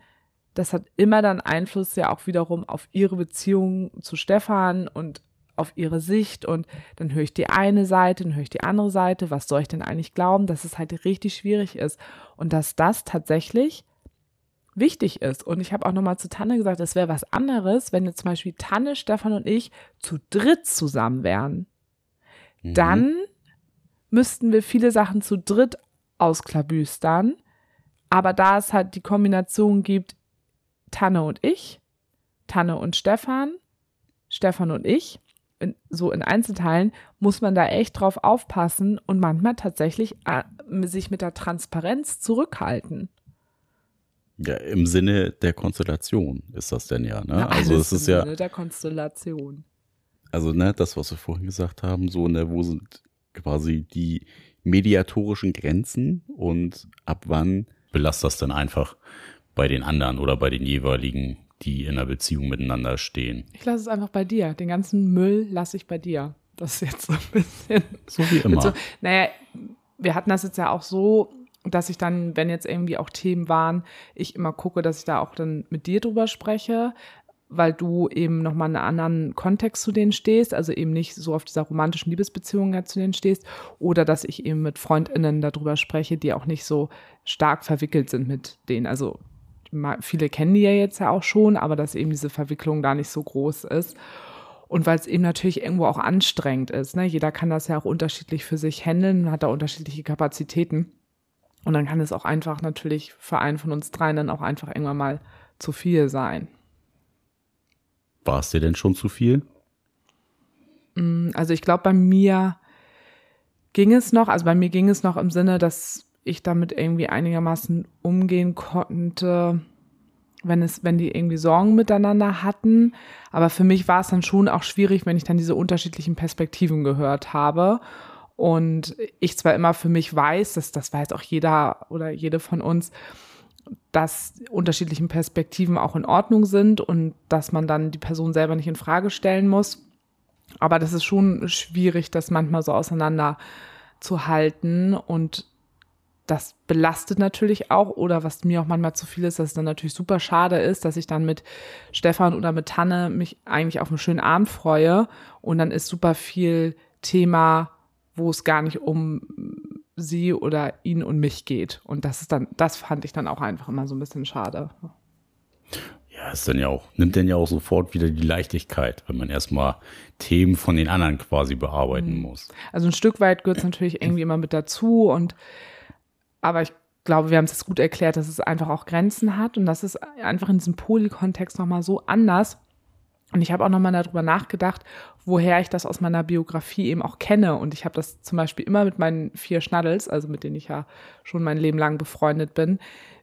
Das hat immer dann Einfluss ja auch wiederum auf ihre Beziehung zu Stefan und auf ihre Sicht und dann höre ich die eine Seite, dann höre ich die andere Seite, was soll ich denn eigentlich glauben, dass es halt richtig schwierig ist und dass das tatsächlich wichtig ist. Und ich habe auch nochmal zu Tanne gesagt, es wäre was anderes, wenn jetzt zum Beispiel Tanne, Stefan und ich zu dritt zusammen wären. Mhm. Dann müssten wir viele Sachen zu dritt ausklabüstern. Aber da es halt die Kombination gibt, Tanne und ich, Tanne und Stefan, Stefan und ich, in, so in Einzelteilen, muss man da echt drauf aufpassen und manchmal tatsächlich äh, sich mit der Transparenz zurückhalten. Ja, im Sinne der Konstellation ist das denn ja, ne? Ja, also es ist im ja. Sinne der Konstellation. Also, ne, das, was wir vorhin gesagt haben, so, ne, wo sind quasi die mediatorischen Grenzen und ab wann belasst das dann einfach bei den anderen oder bei den jeweiligen, die in einer Beziehung miteinander stehen? Ich lasse es einfach bei dir. Den ganzen Müll lasse ich bei dir. Das ist jetzt so ein bisschen. So wie immer. So, naja, wir hatten das jetzt ja auch so dass ich dann, wenn jetzt irgendwie auch Themen waren, ich immer gucke, dass ich da auch dann mit dir drüber spreche, weil du eben nochmal einen anderen Kontext zu denen stehst, also eben nicht so auf dieser romantischen Liebesbeziehung zu denen stehst, oder dass ich eben mit FreundInnen darüber spreche, die auch nicht so stark verwickelt sind mit denen. Also viele kennen die ja jetzt ja auch schon, aber dass eben diese Verwicklung da nicht so groß ist. Und weil es eben natürlich irgendwo auch anstrengend ist. Ne? Jeder kann das ja auch unterschiedlich für sich handeln hat da unterschiedliche Kapazitäten. Und dann kann es auch einfach natürlich für einen von uns dreien dann auch einfach irgendwann mal zu viel sein. War es dir denn schon zu viel? Mm, also ich glaube, bei mir ging es noch, also bei mir ging es noch im Sinne, dass ich damit irgendwie einigermaßen umgehen konnte, wenn es, wenn die irgendwie Sorgen miteinander hatten. Aber für mich war es dann schon auch schwierig, wenn ich dann diese unterschiedlichen Perspektiven gehört habe und ich zwar immer für mich weiß, dass das weiß auch jeder oder jede von uns, dass unterschiedliche Perspektiven auch in Ordnung sind und dass man dann die Person selber nicht in Frage stellen muss. Aber das ist schon schwierig, das manchmal so auseinander zu halten und das belastet natürlich auch oder was mir auch manchmal zu viel ist, dass es dann natürlich super schade ist, dass ich dann mit Stefan oder mit Tanne mich eigentlich auf einen schönen Abend freue und dann ist super viel Thema wo es gar nicht um sie oder ihn und mich geht. Und das ist dann, das fand ich dann auch einfach immer so ein bisschen schade. Ja, ist dann ja auch, nimmt dann ja auch sofort wieder die Leichtigkeit, wenn man erstmal Themen von den anderen quasi bearbeiten mhm. muss. Also ein Stück weit gehört es natürlich irgendwie immer mit dazu und aber ich glaube, wir haben es gut erklärt, dass es einfach auch Grenzen hat und das ist einfach in diesem Poly-Kontext nochmal so anders, Und ich habe auch nochmal darüber nachgedacht, woher ich das aus meiner Biografie eben auch kenne. Und ich habe das zum Beispiel immer mit meinen vier Schnaddels, also mit denen ich ja schon mein Leben lang befreundet bin.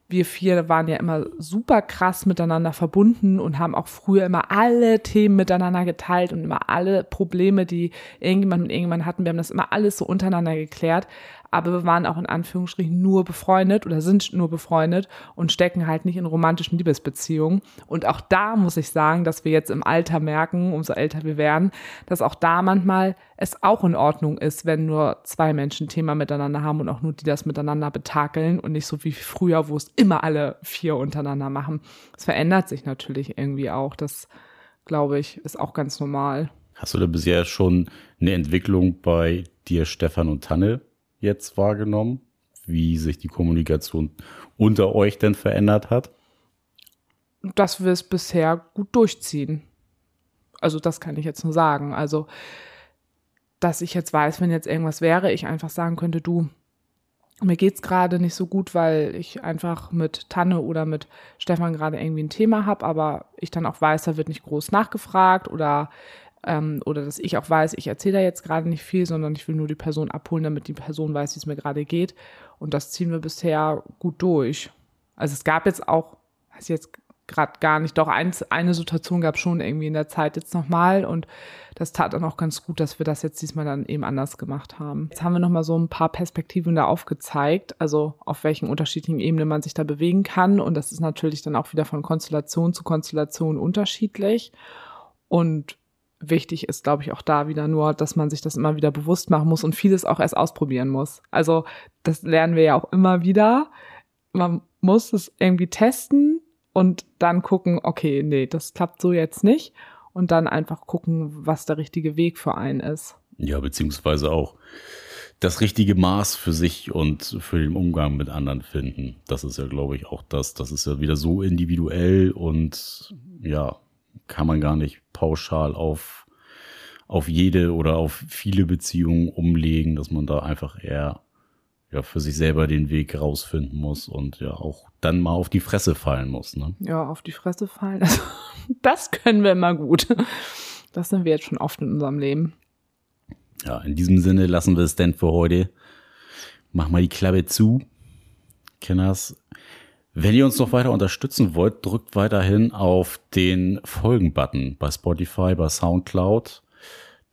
Wir vier waren ja immer super krass miteinander verbunden und haben auch früher immer alle Themen miteinander geteilt und immer alle Probleme, die irgendjemand mit irgendjemand hatten. Wir haben das immer alles so untereinander geklärt aber wir waren auch in Anführungsstrichen nur befreundet oder sind nur befreundet und stecken halt nicht in romantischen Liebesbeziehungen. Und auch da muss ich sagen, dass wir jetzt im Alter merken, umso älter wir werden, dass auch da manchmal es auch in Ordnung ist, wenn nur zwei Menschen Thema miteinander haben und auch nur die das miteinander betakeln und nicht so wie früher, wo es immer alle vier untereinander machen. Es verändert sich natürlich irgendwie auch. Das, glaube ich, ist auch ganz normal. Hast du da bisher schon eine Entwicklung bei dir, Stefan und Tanne jetzt wahrgenommen, wie sich die Kommunikation unter euch denn verändert hat? Dass wir es bisher gut durchziehen. Also das kann ich jetzt nur sagen. Also, dass ich jetzt weiß, wenn jetzt irgendwas wäre, ich einfach sagen könnte, du, mir geht's gerade nicht so gut, weil ich einfach mit Tanne oder mit Stefan gerade irgendwie ein Thema habe, aber ich dann auch weiß, da wird nicht groß nachgefragt oder ähm, oder dass ich auch weiß, ich erzähle da jetzt gerade nicht viel, sondern ich will nur die Person abholen, damit die Person weiß, wie es mir gerade geht. Und das ziehen wir bisher gut durch. Also es gab jetzt auch, weiß jetzt gerade gar nicht, doch eins, eine Situation gab schon irgendwie in der Zeit jetzt nochmal und das tat dann auch ganz gut, dass wir das jetzt diesmal dann eben anders gemacht haben. Jetzt haben wir nochmal so ein paar Perspektiven da aufgezeigt, also auf welchen unterschiedlichen Ebenen man sich da bewegen kann und das ist natürlich dann auch wieder von Konstellation zu Konstellation unterschiedlich und wichtig ist, glaube ich, auch da wieder nur, dass man sich das immer wieder bewusst machen muss und vieles auch erst ausprobieren muss. Also das lernen wir ja auch immer wieder. Man muss es irgendwie testen und dann gucken, okay, nee, das klappt so jetzt nicht. Und dann einfach gucken, was der richtige Weg für einen ist. Ja, beziehungsweise auch das richtige Maß für sich und für den Umgang mit anderen finden. Das ist ja, glaube ich, auch das. Das ist ja wieder so individuell und ja, kann man gar nicht pauschal auf, auf jede oder auf viele Beziehungen umlegen, dass man da einfach eher ja, für sich selber den Weg rausfinden muss und ja auch dann mal auf die Fresse fallen muss. Ne? Ja, auf die Fresse fallen. Also, das können wir immer gut. Das sind wir jetzt schon oft in unserem Leben. Ja, in diesem Sinne lassen wir es denn für heute. Mach mal die Klappe zu. Kenners, wenn ihr uns noch weiter unterstützen wollt, drückt weiterhin auf den Folgen-Button bei Spotify, bei Soundcloud.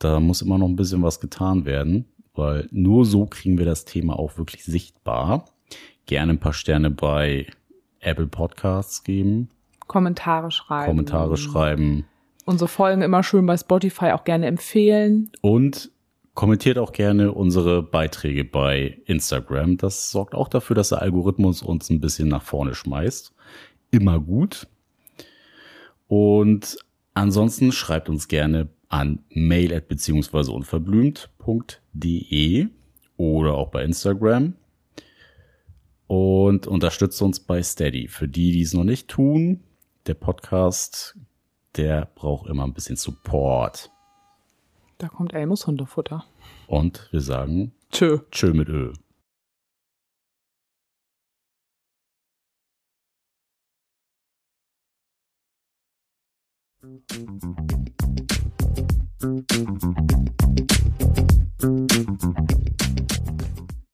Da muss immer noch ein bisschen was getan werden, weil nur so kriegen wir das Thema auch wirklich sichtbar. Gerne ein paar Sterne bei Apple Podcasts geben. Kommentare schreiben. Kommentare schreiben. Unsere Folgen immer schön bei Spotify auch gerne empfehlen. Und Kommentiert auch gerne unsere Beiträge bei Instagram. Das sorgt auch dafür, dass der Algorithmus uns ein bisschen nach vorne schmeißt. Immer gut. Und ansonsten schreibt uns gerne an mail beziehungsweise unverblümt.de oder auch bei Instagram. Und unterstützt uns bei Steady. Für die, die es noch nicht tun, der Podcast, der braucht immer ein bisschen Support. Da kommt Elmos Hundefutter. Und wir sagen Tschö. Tschö mit Ö.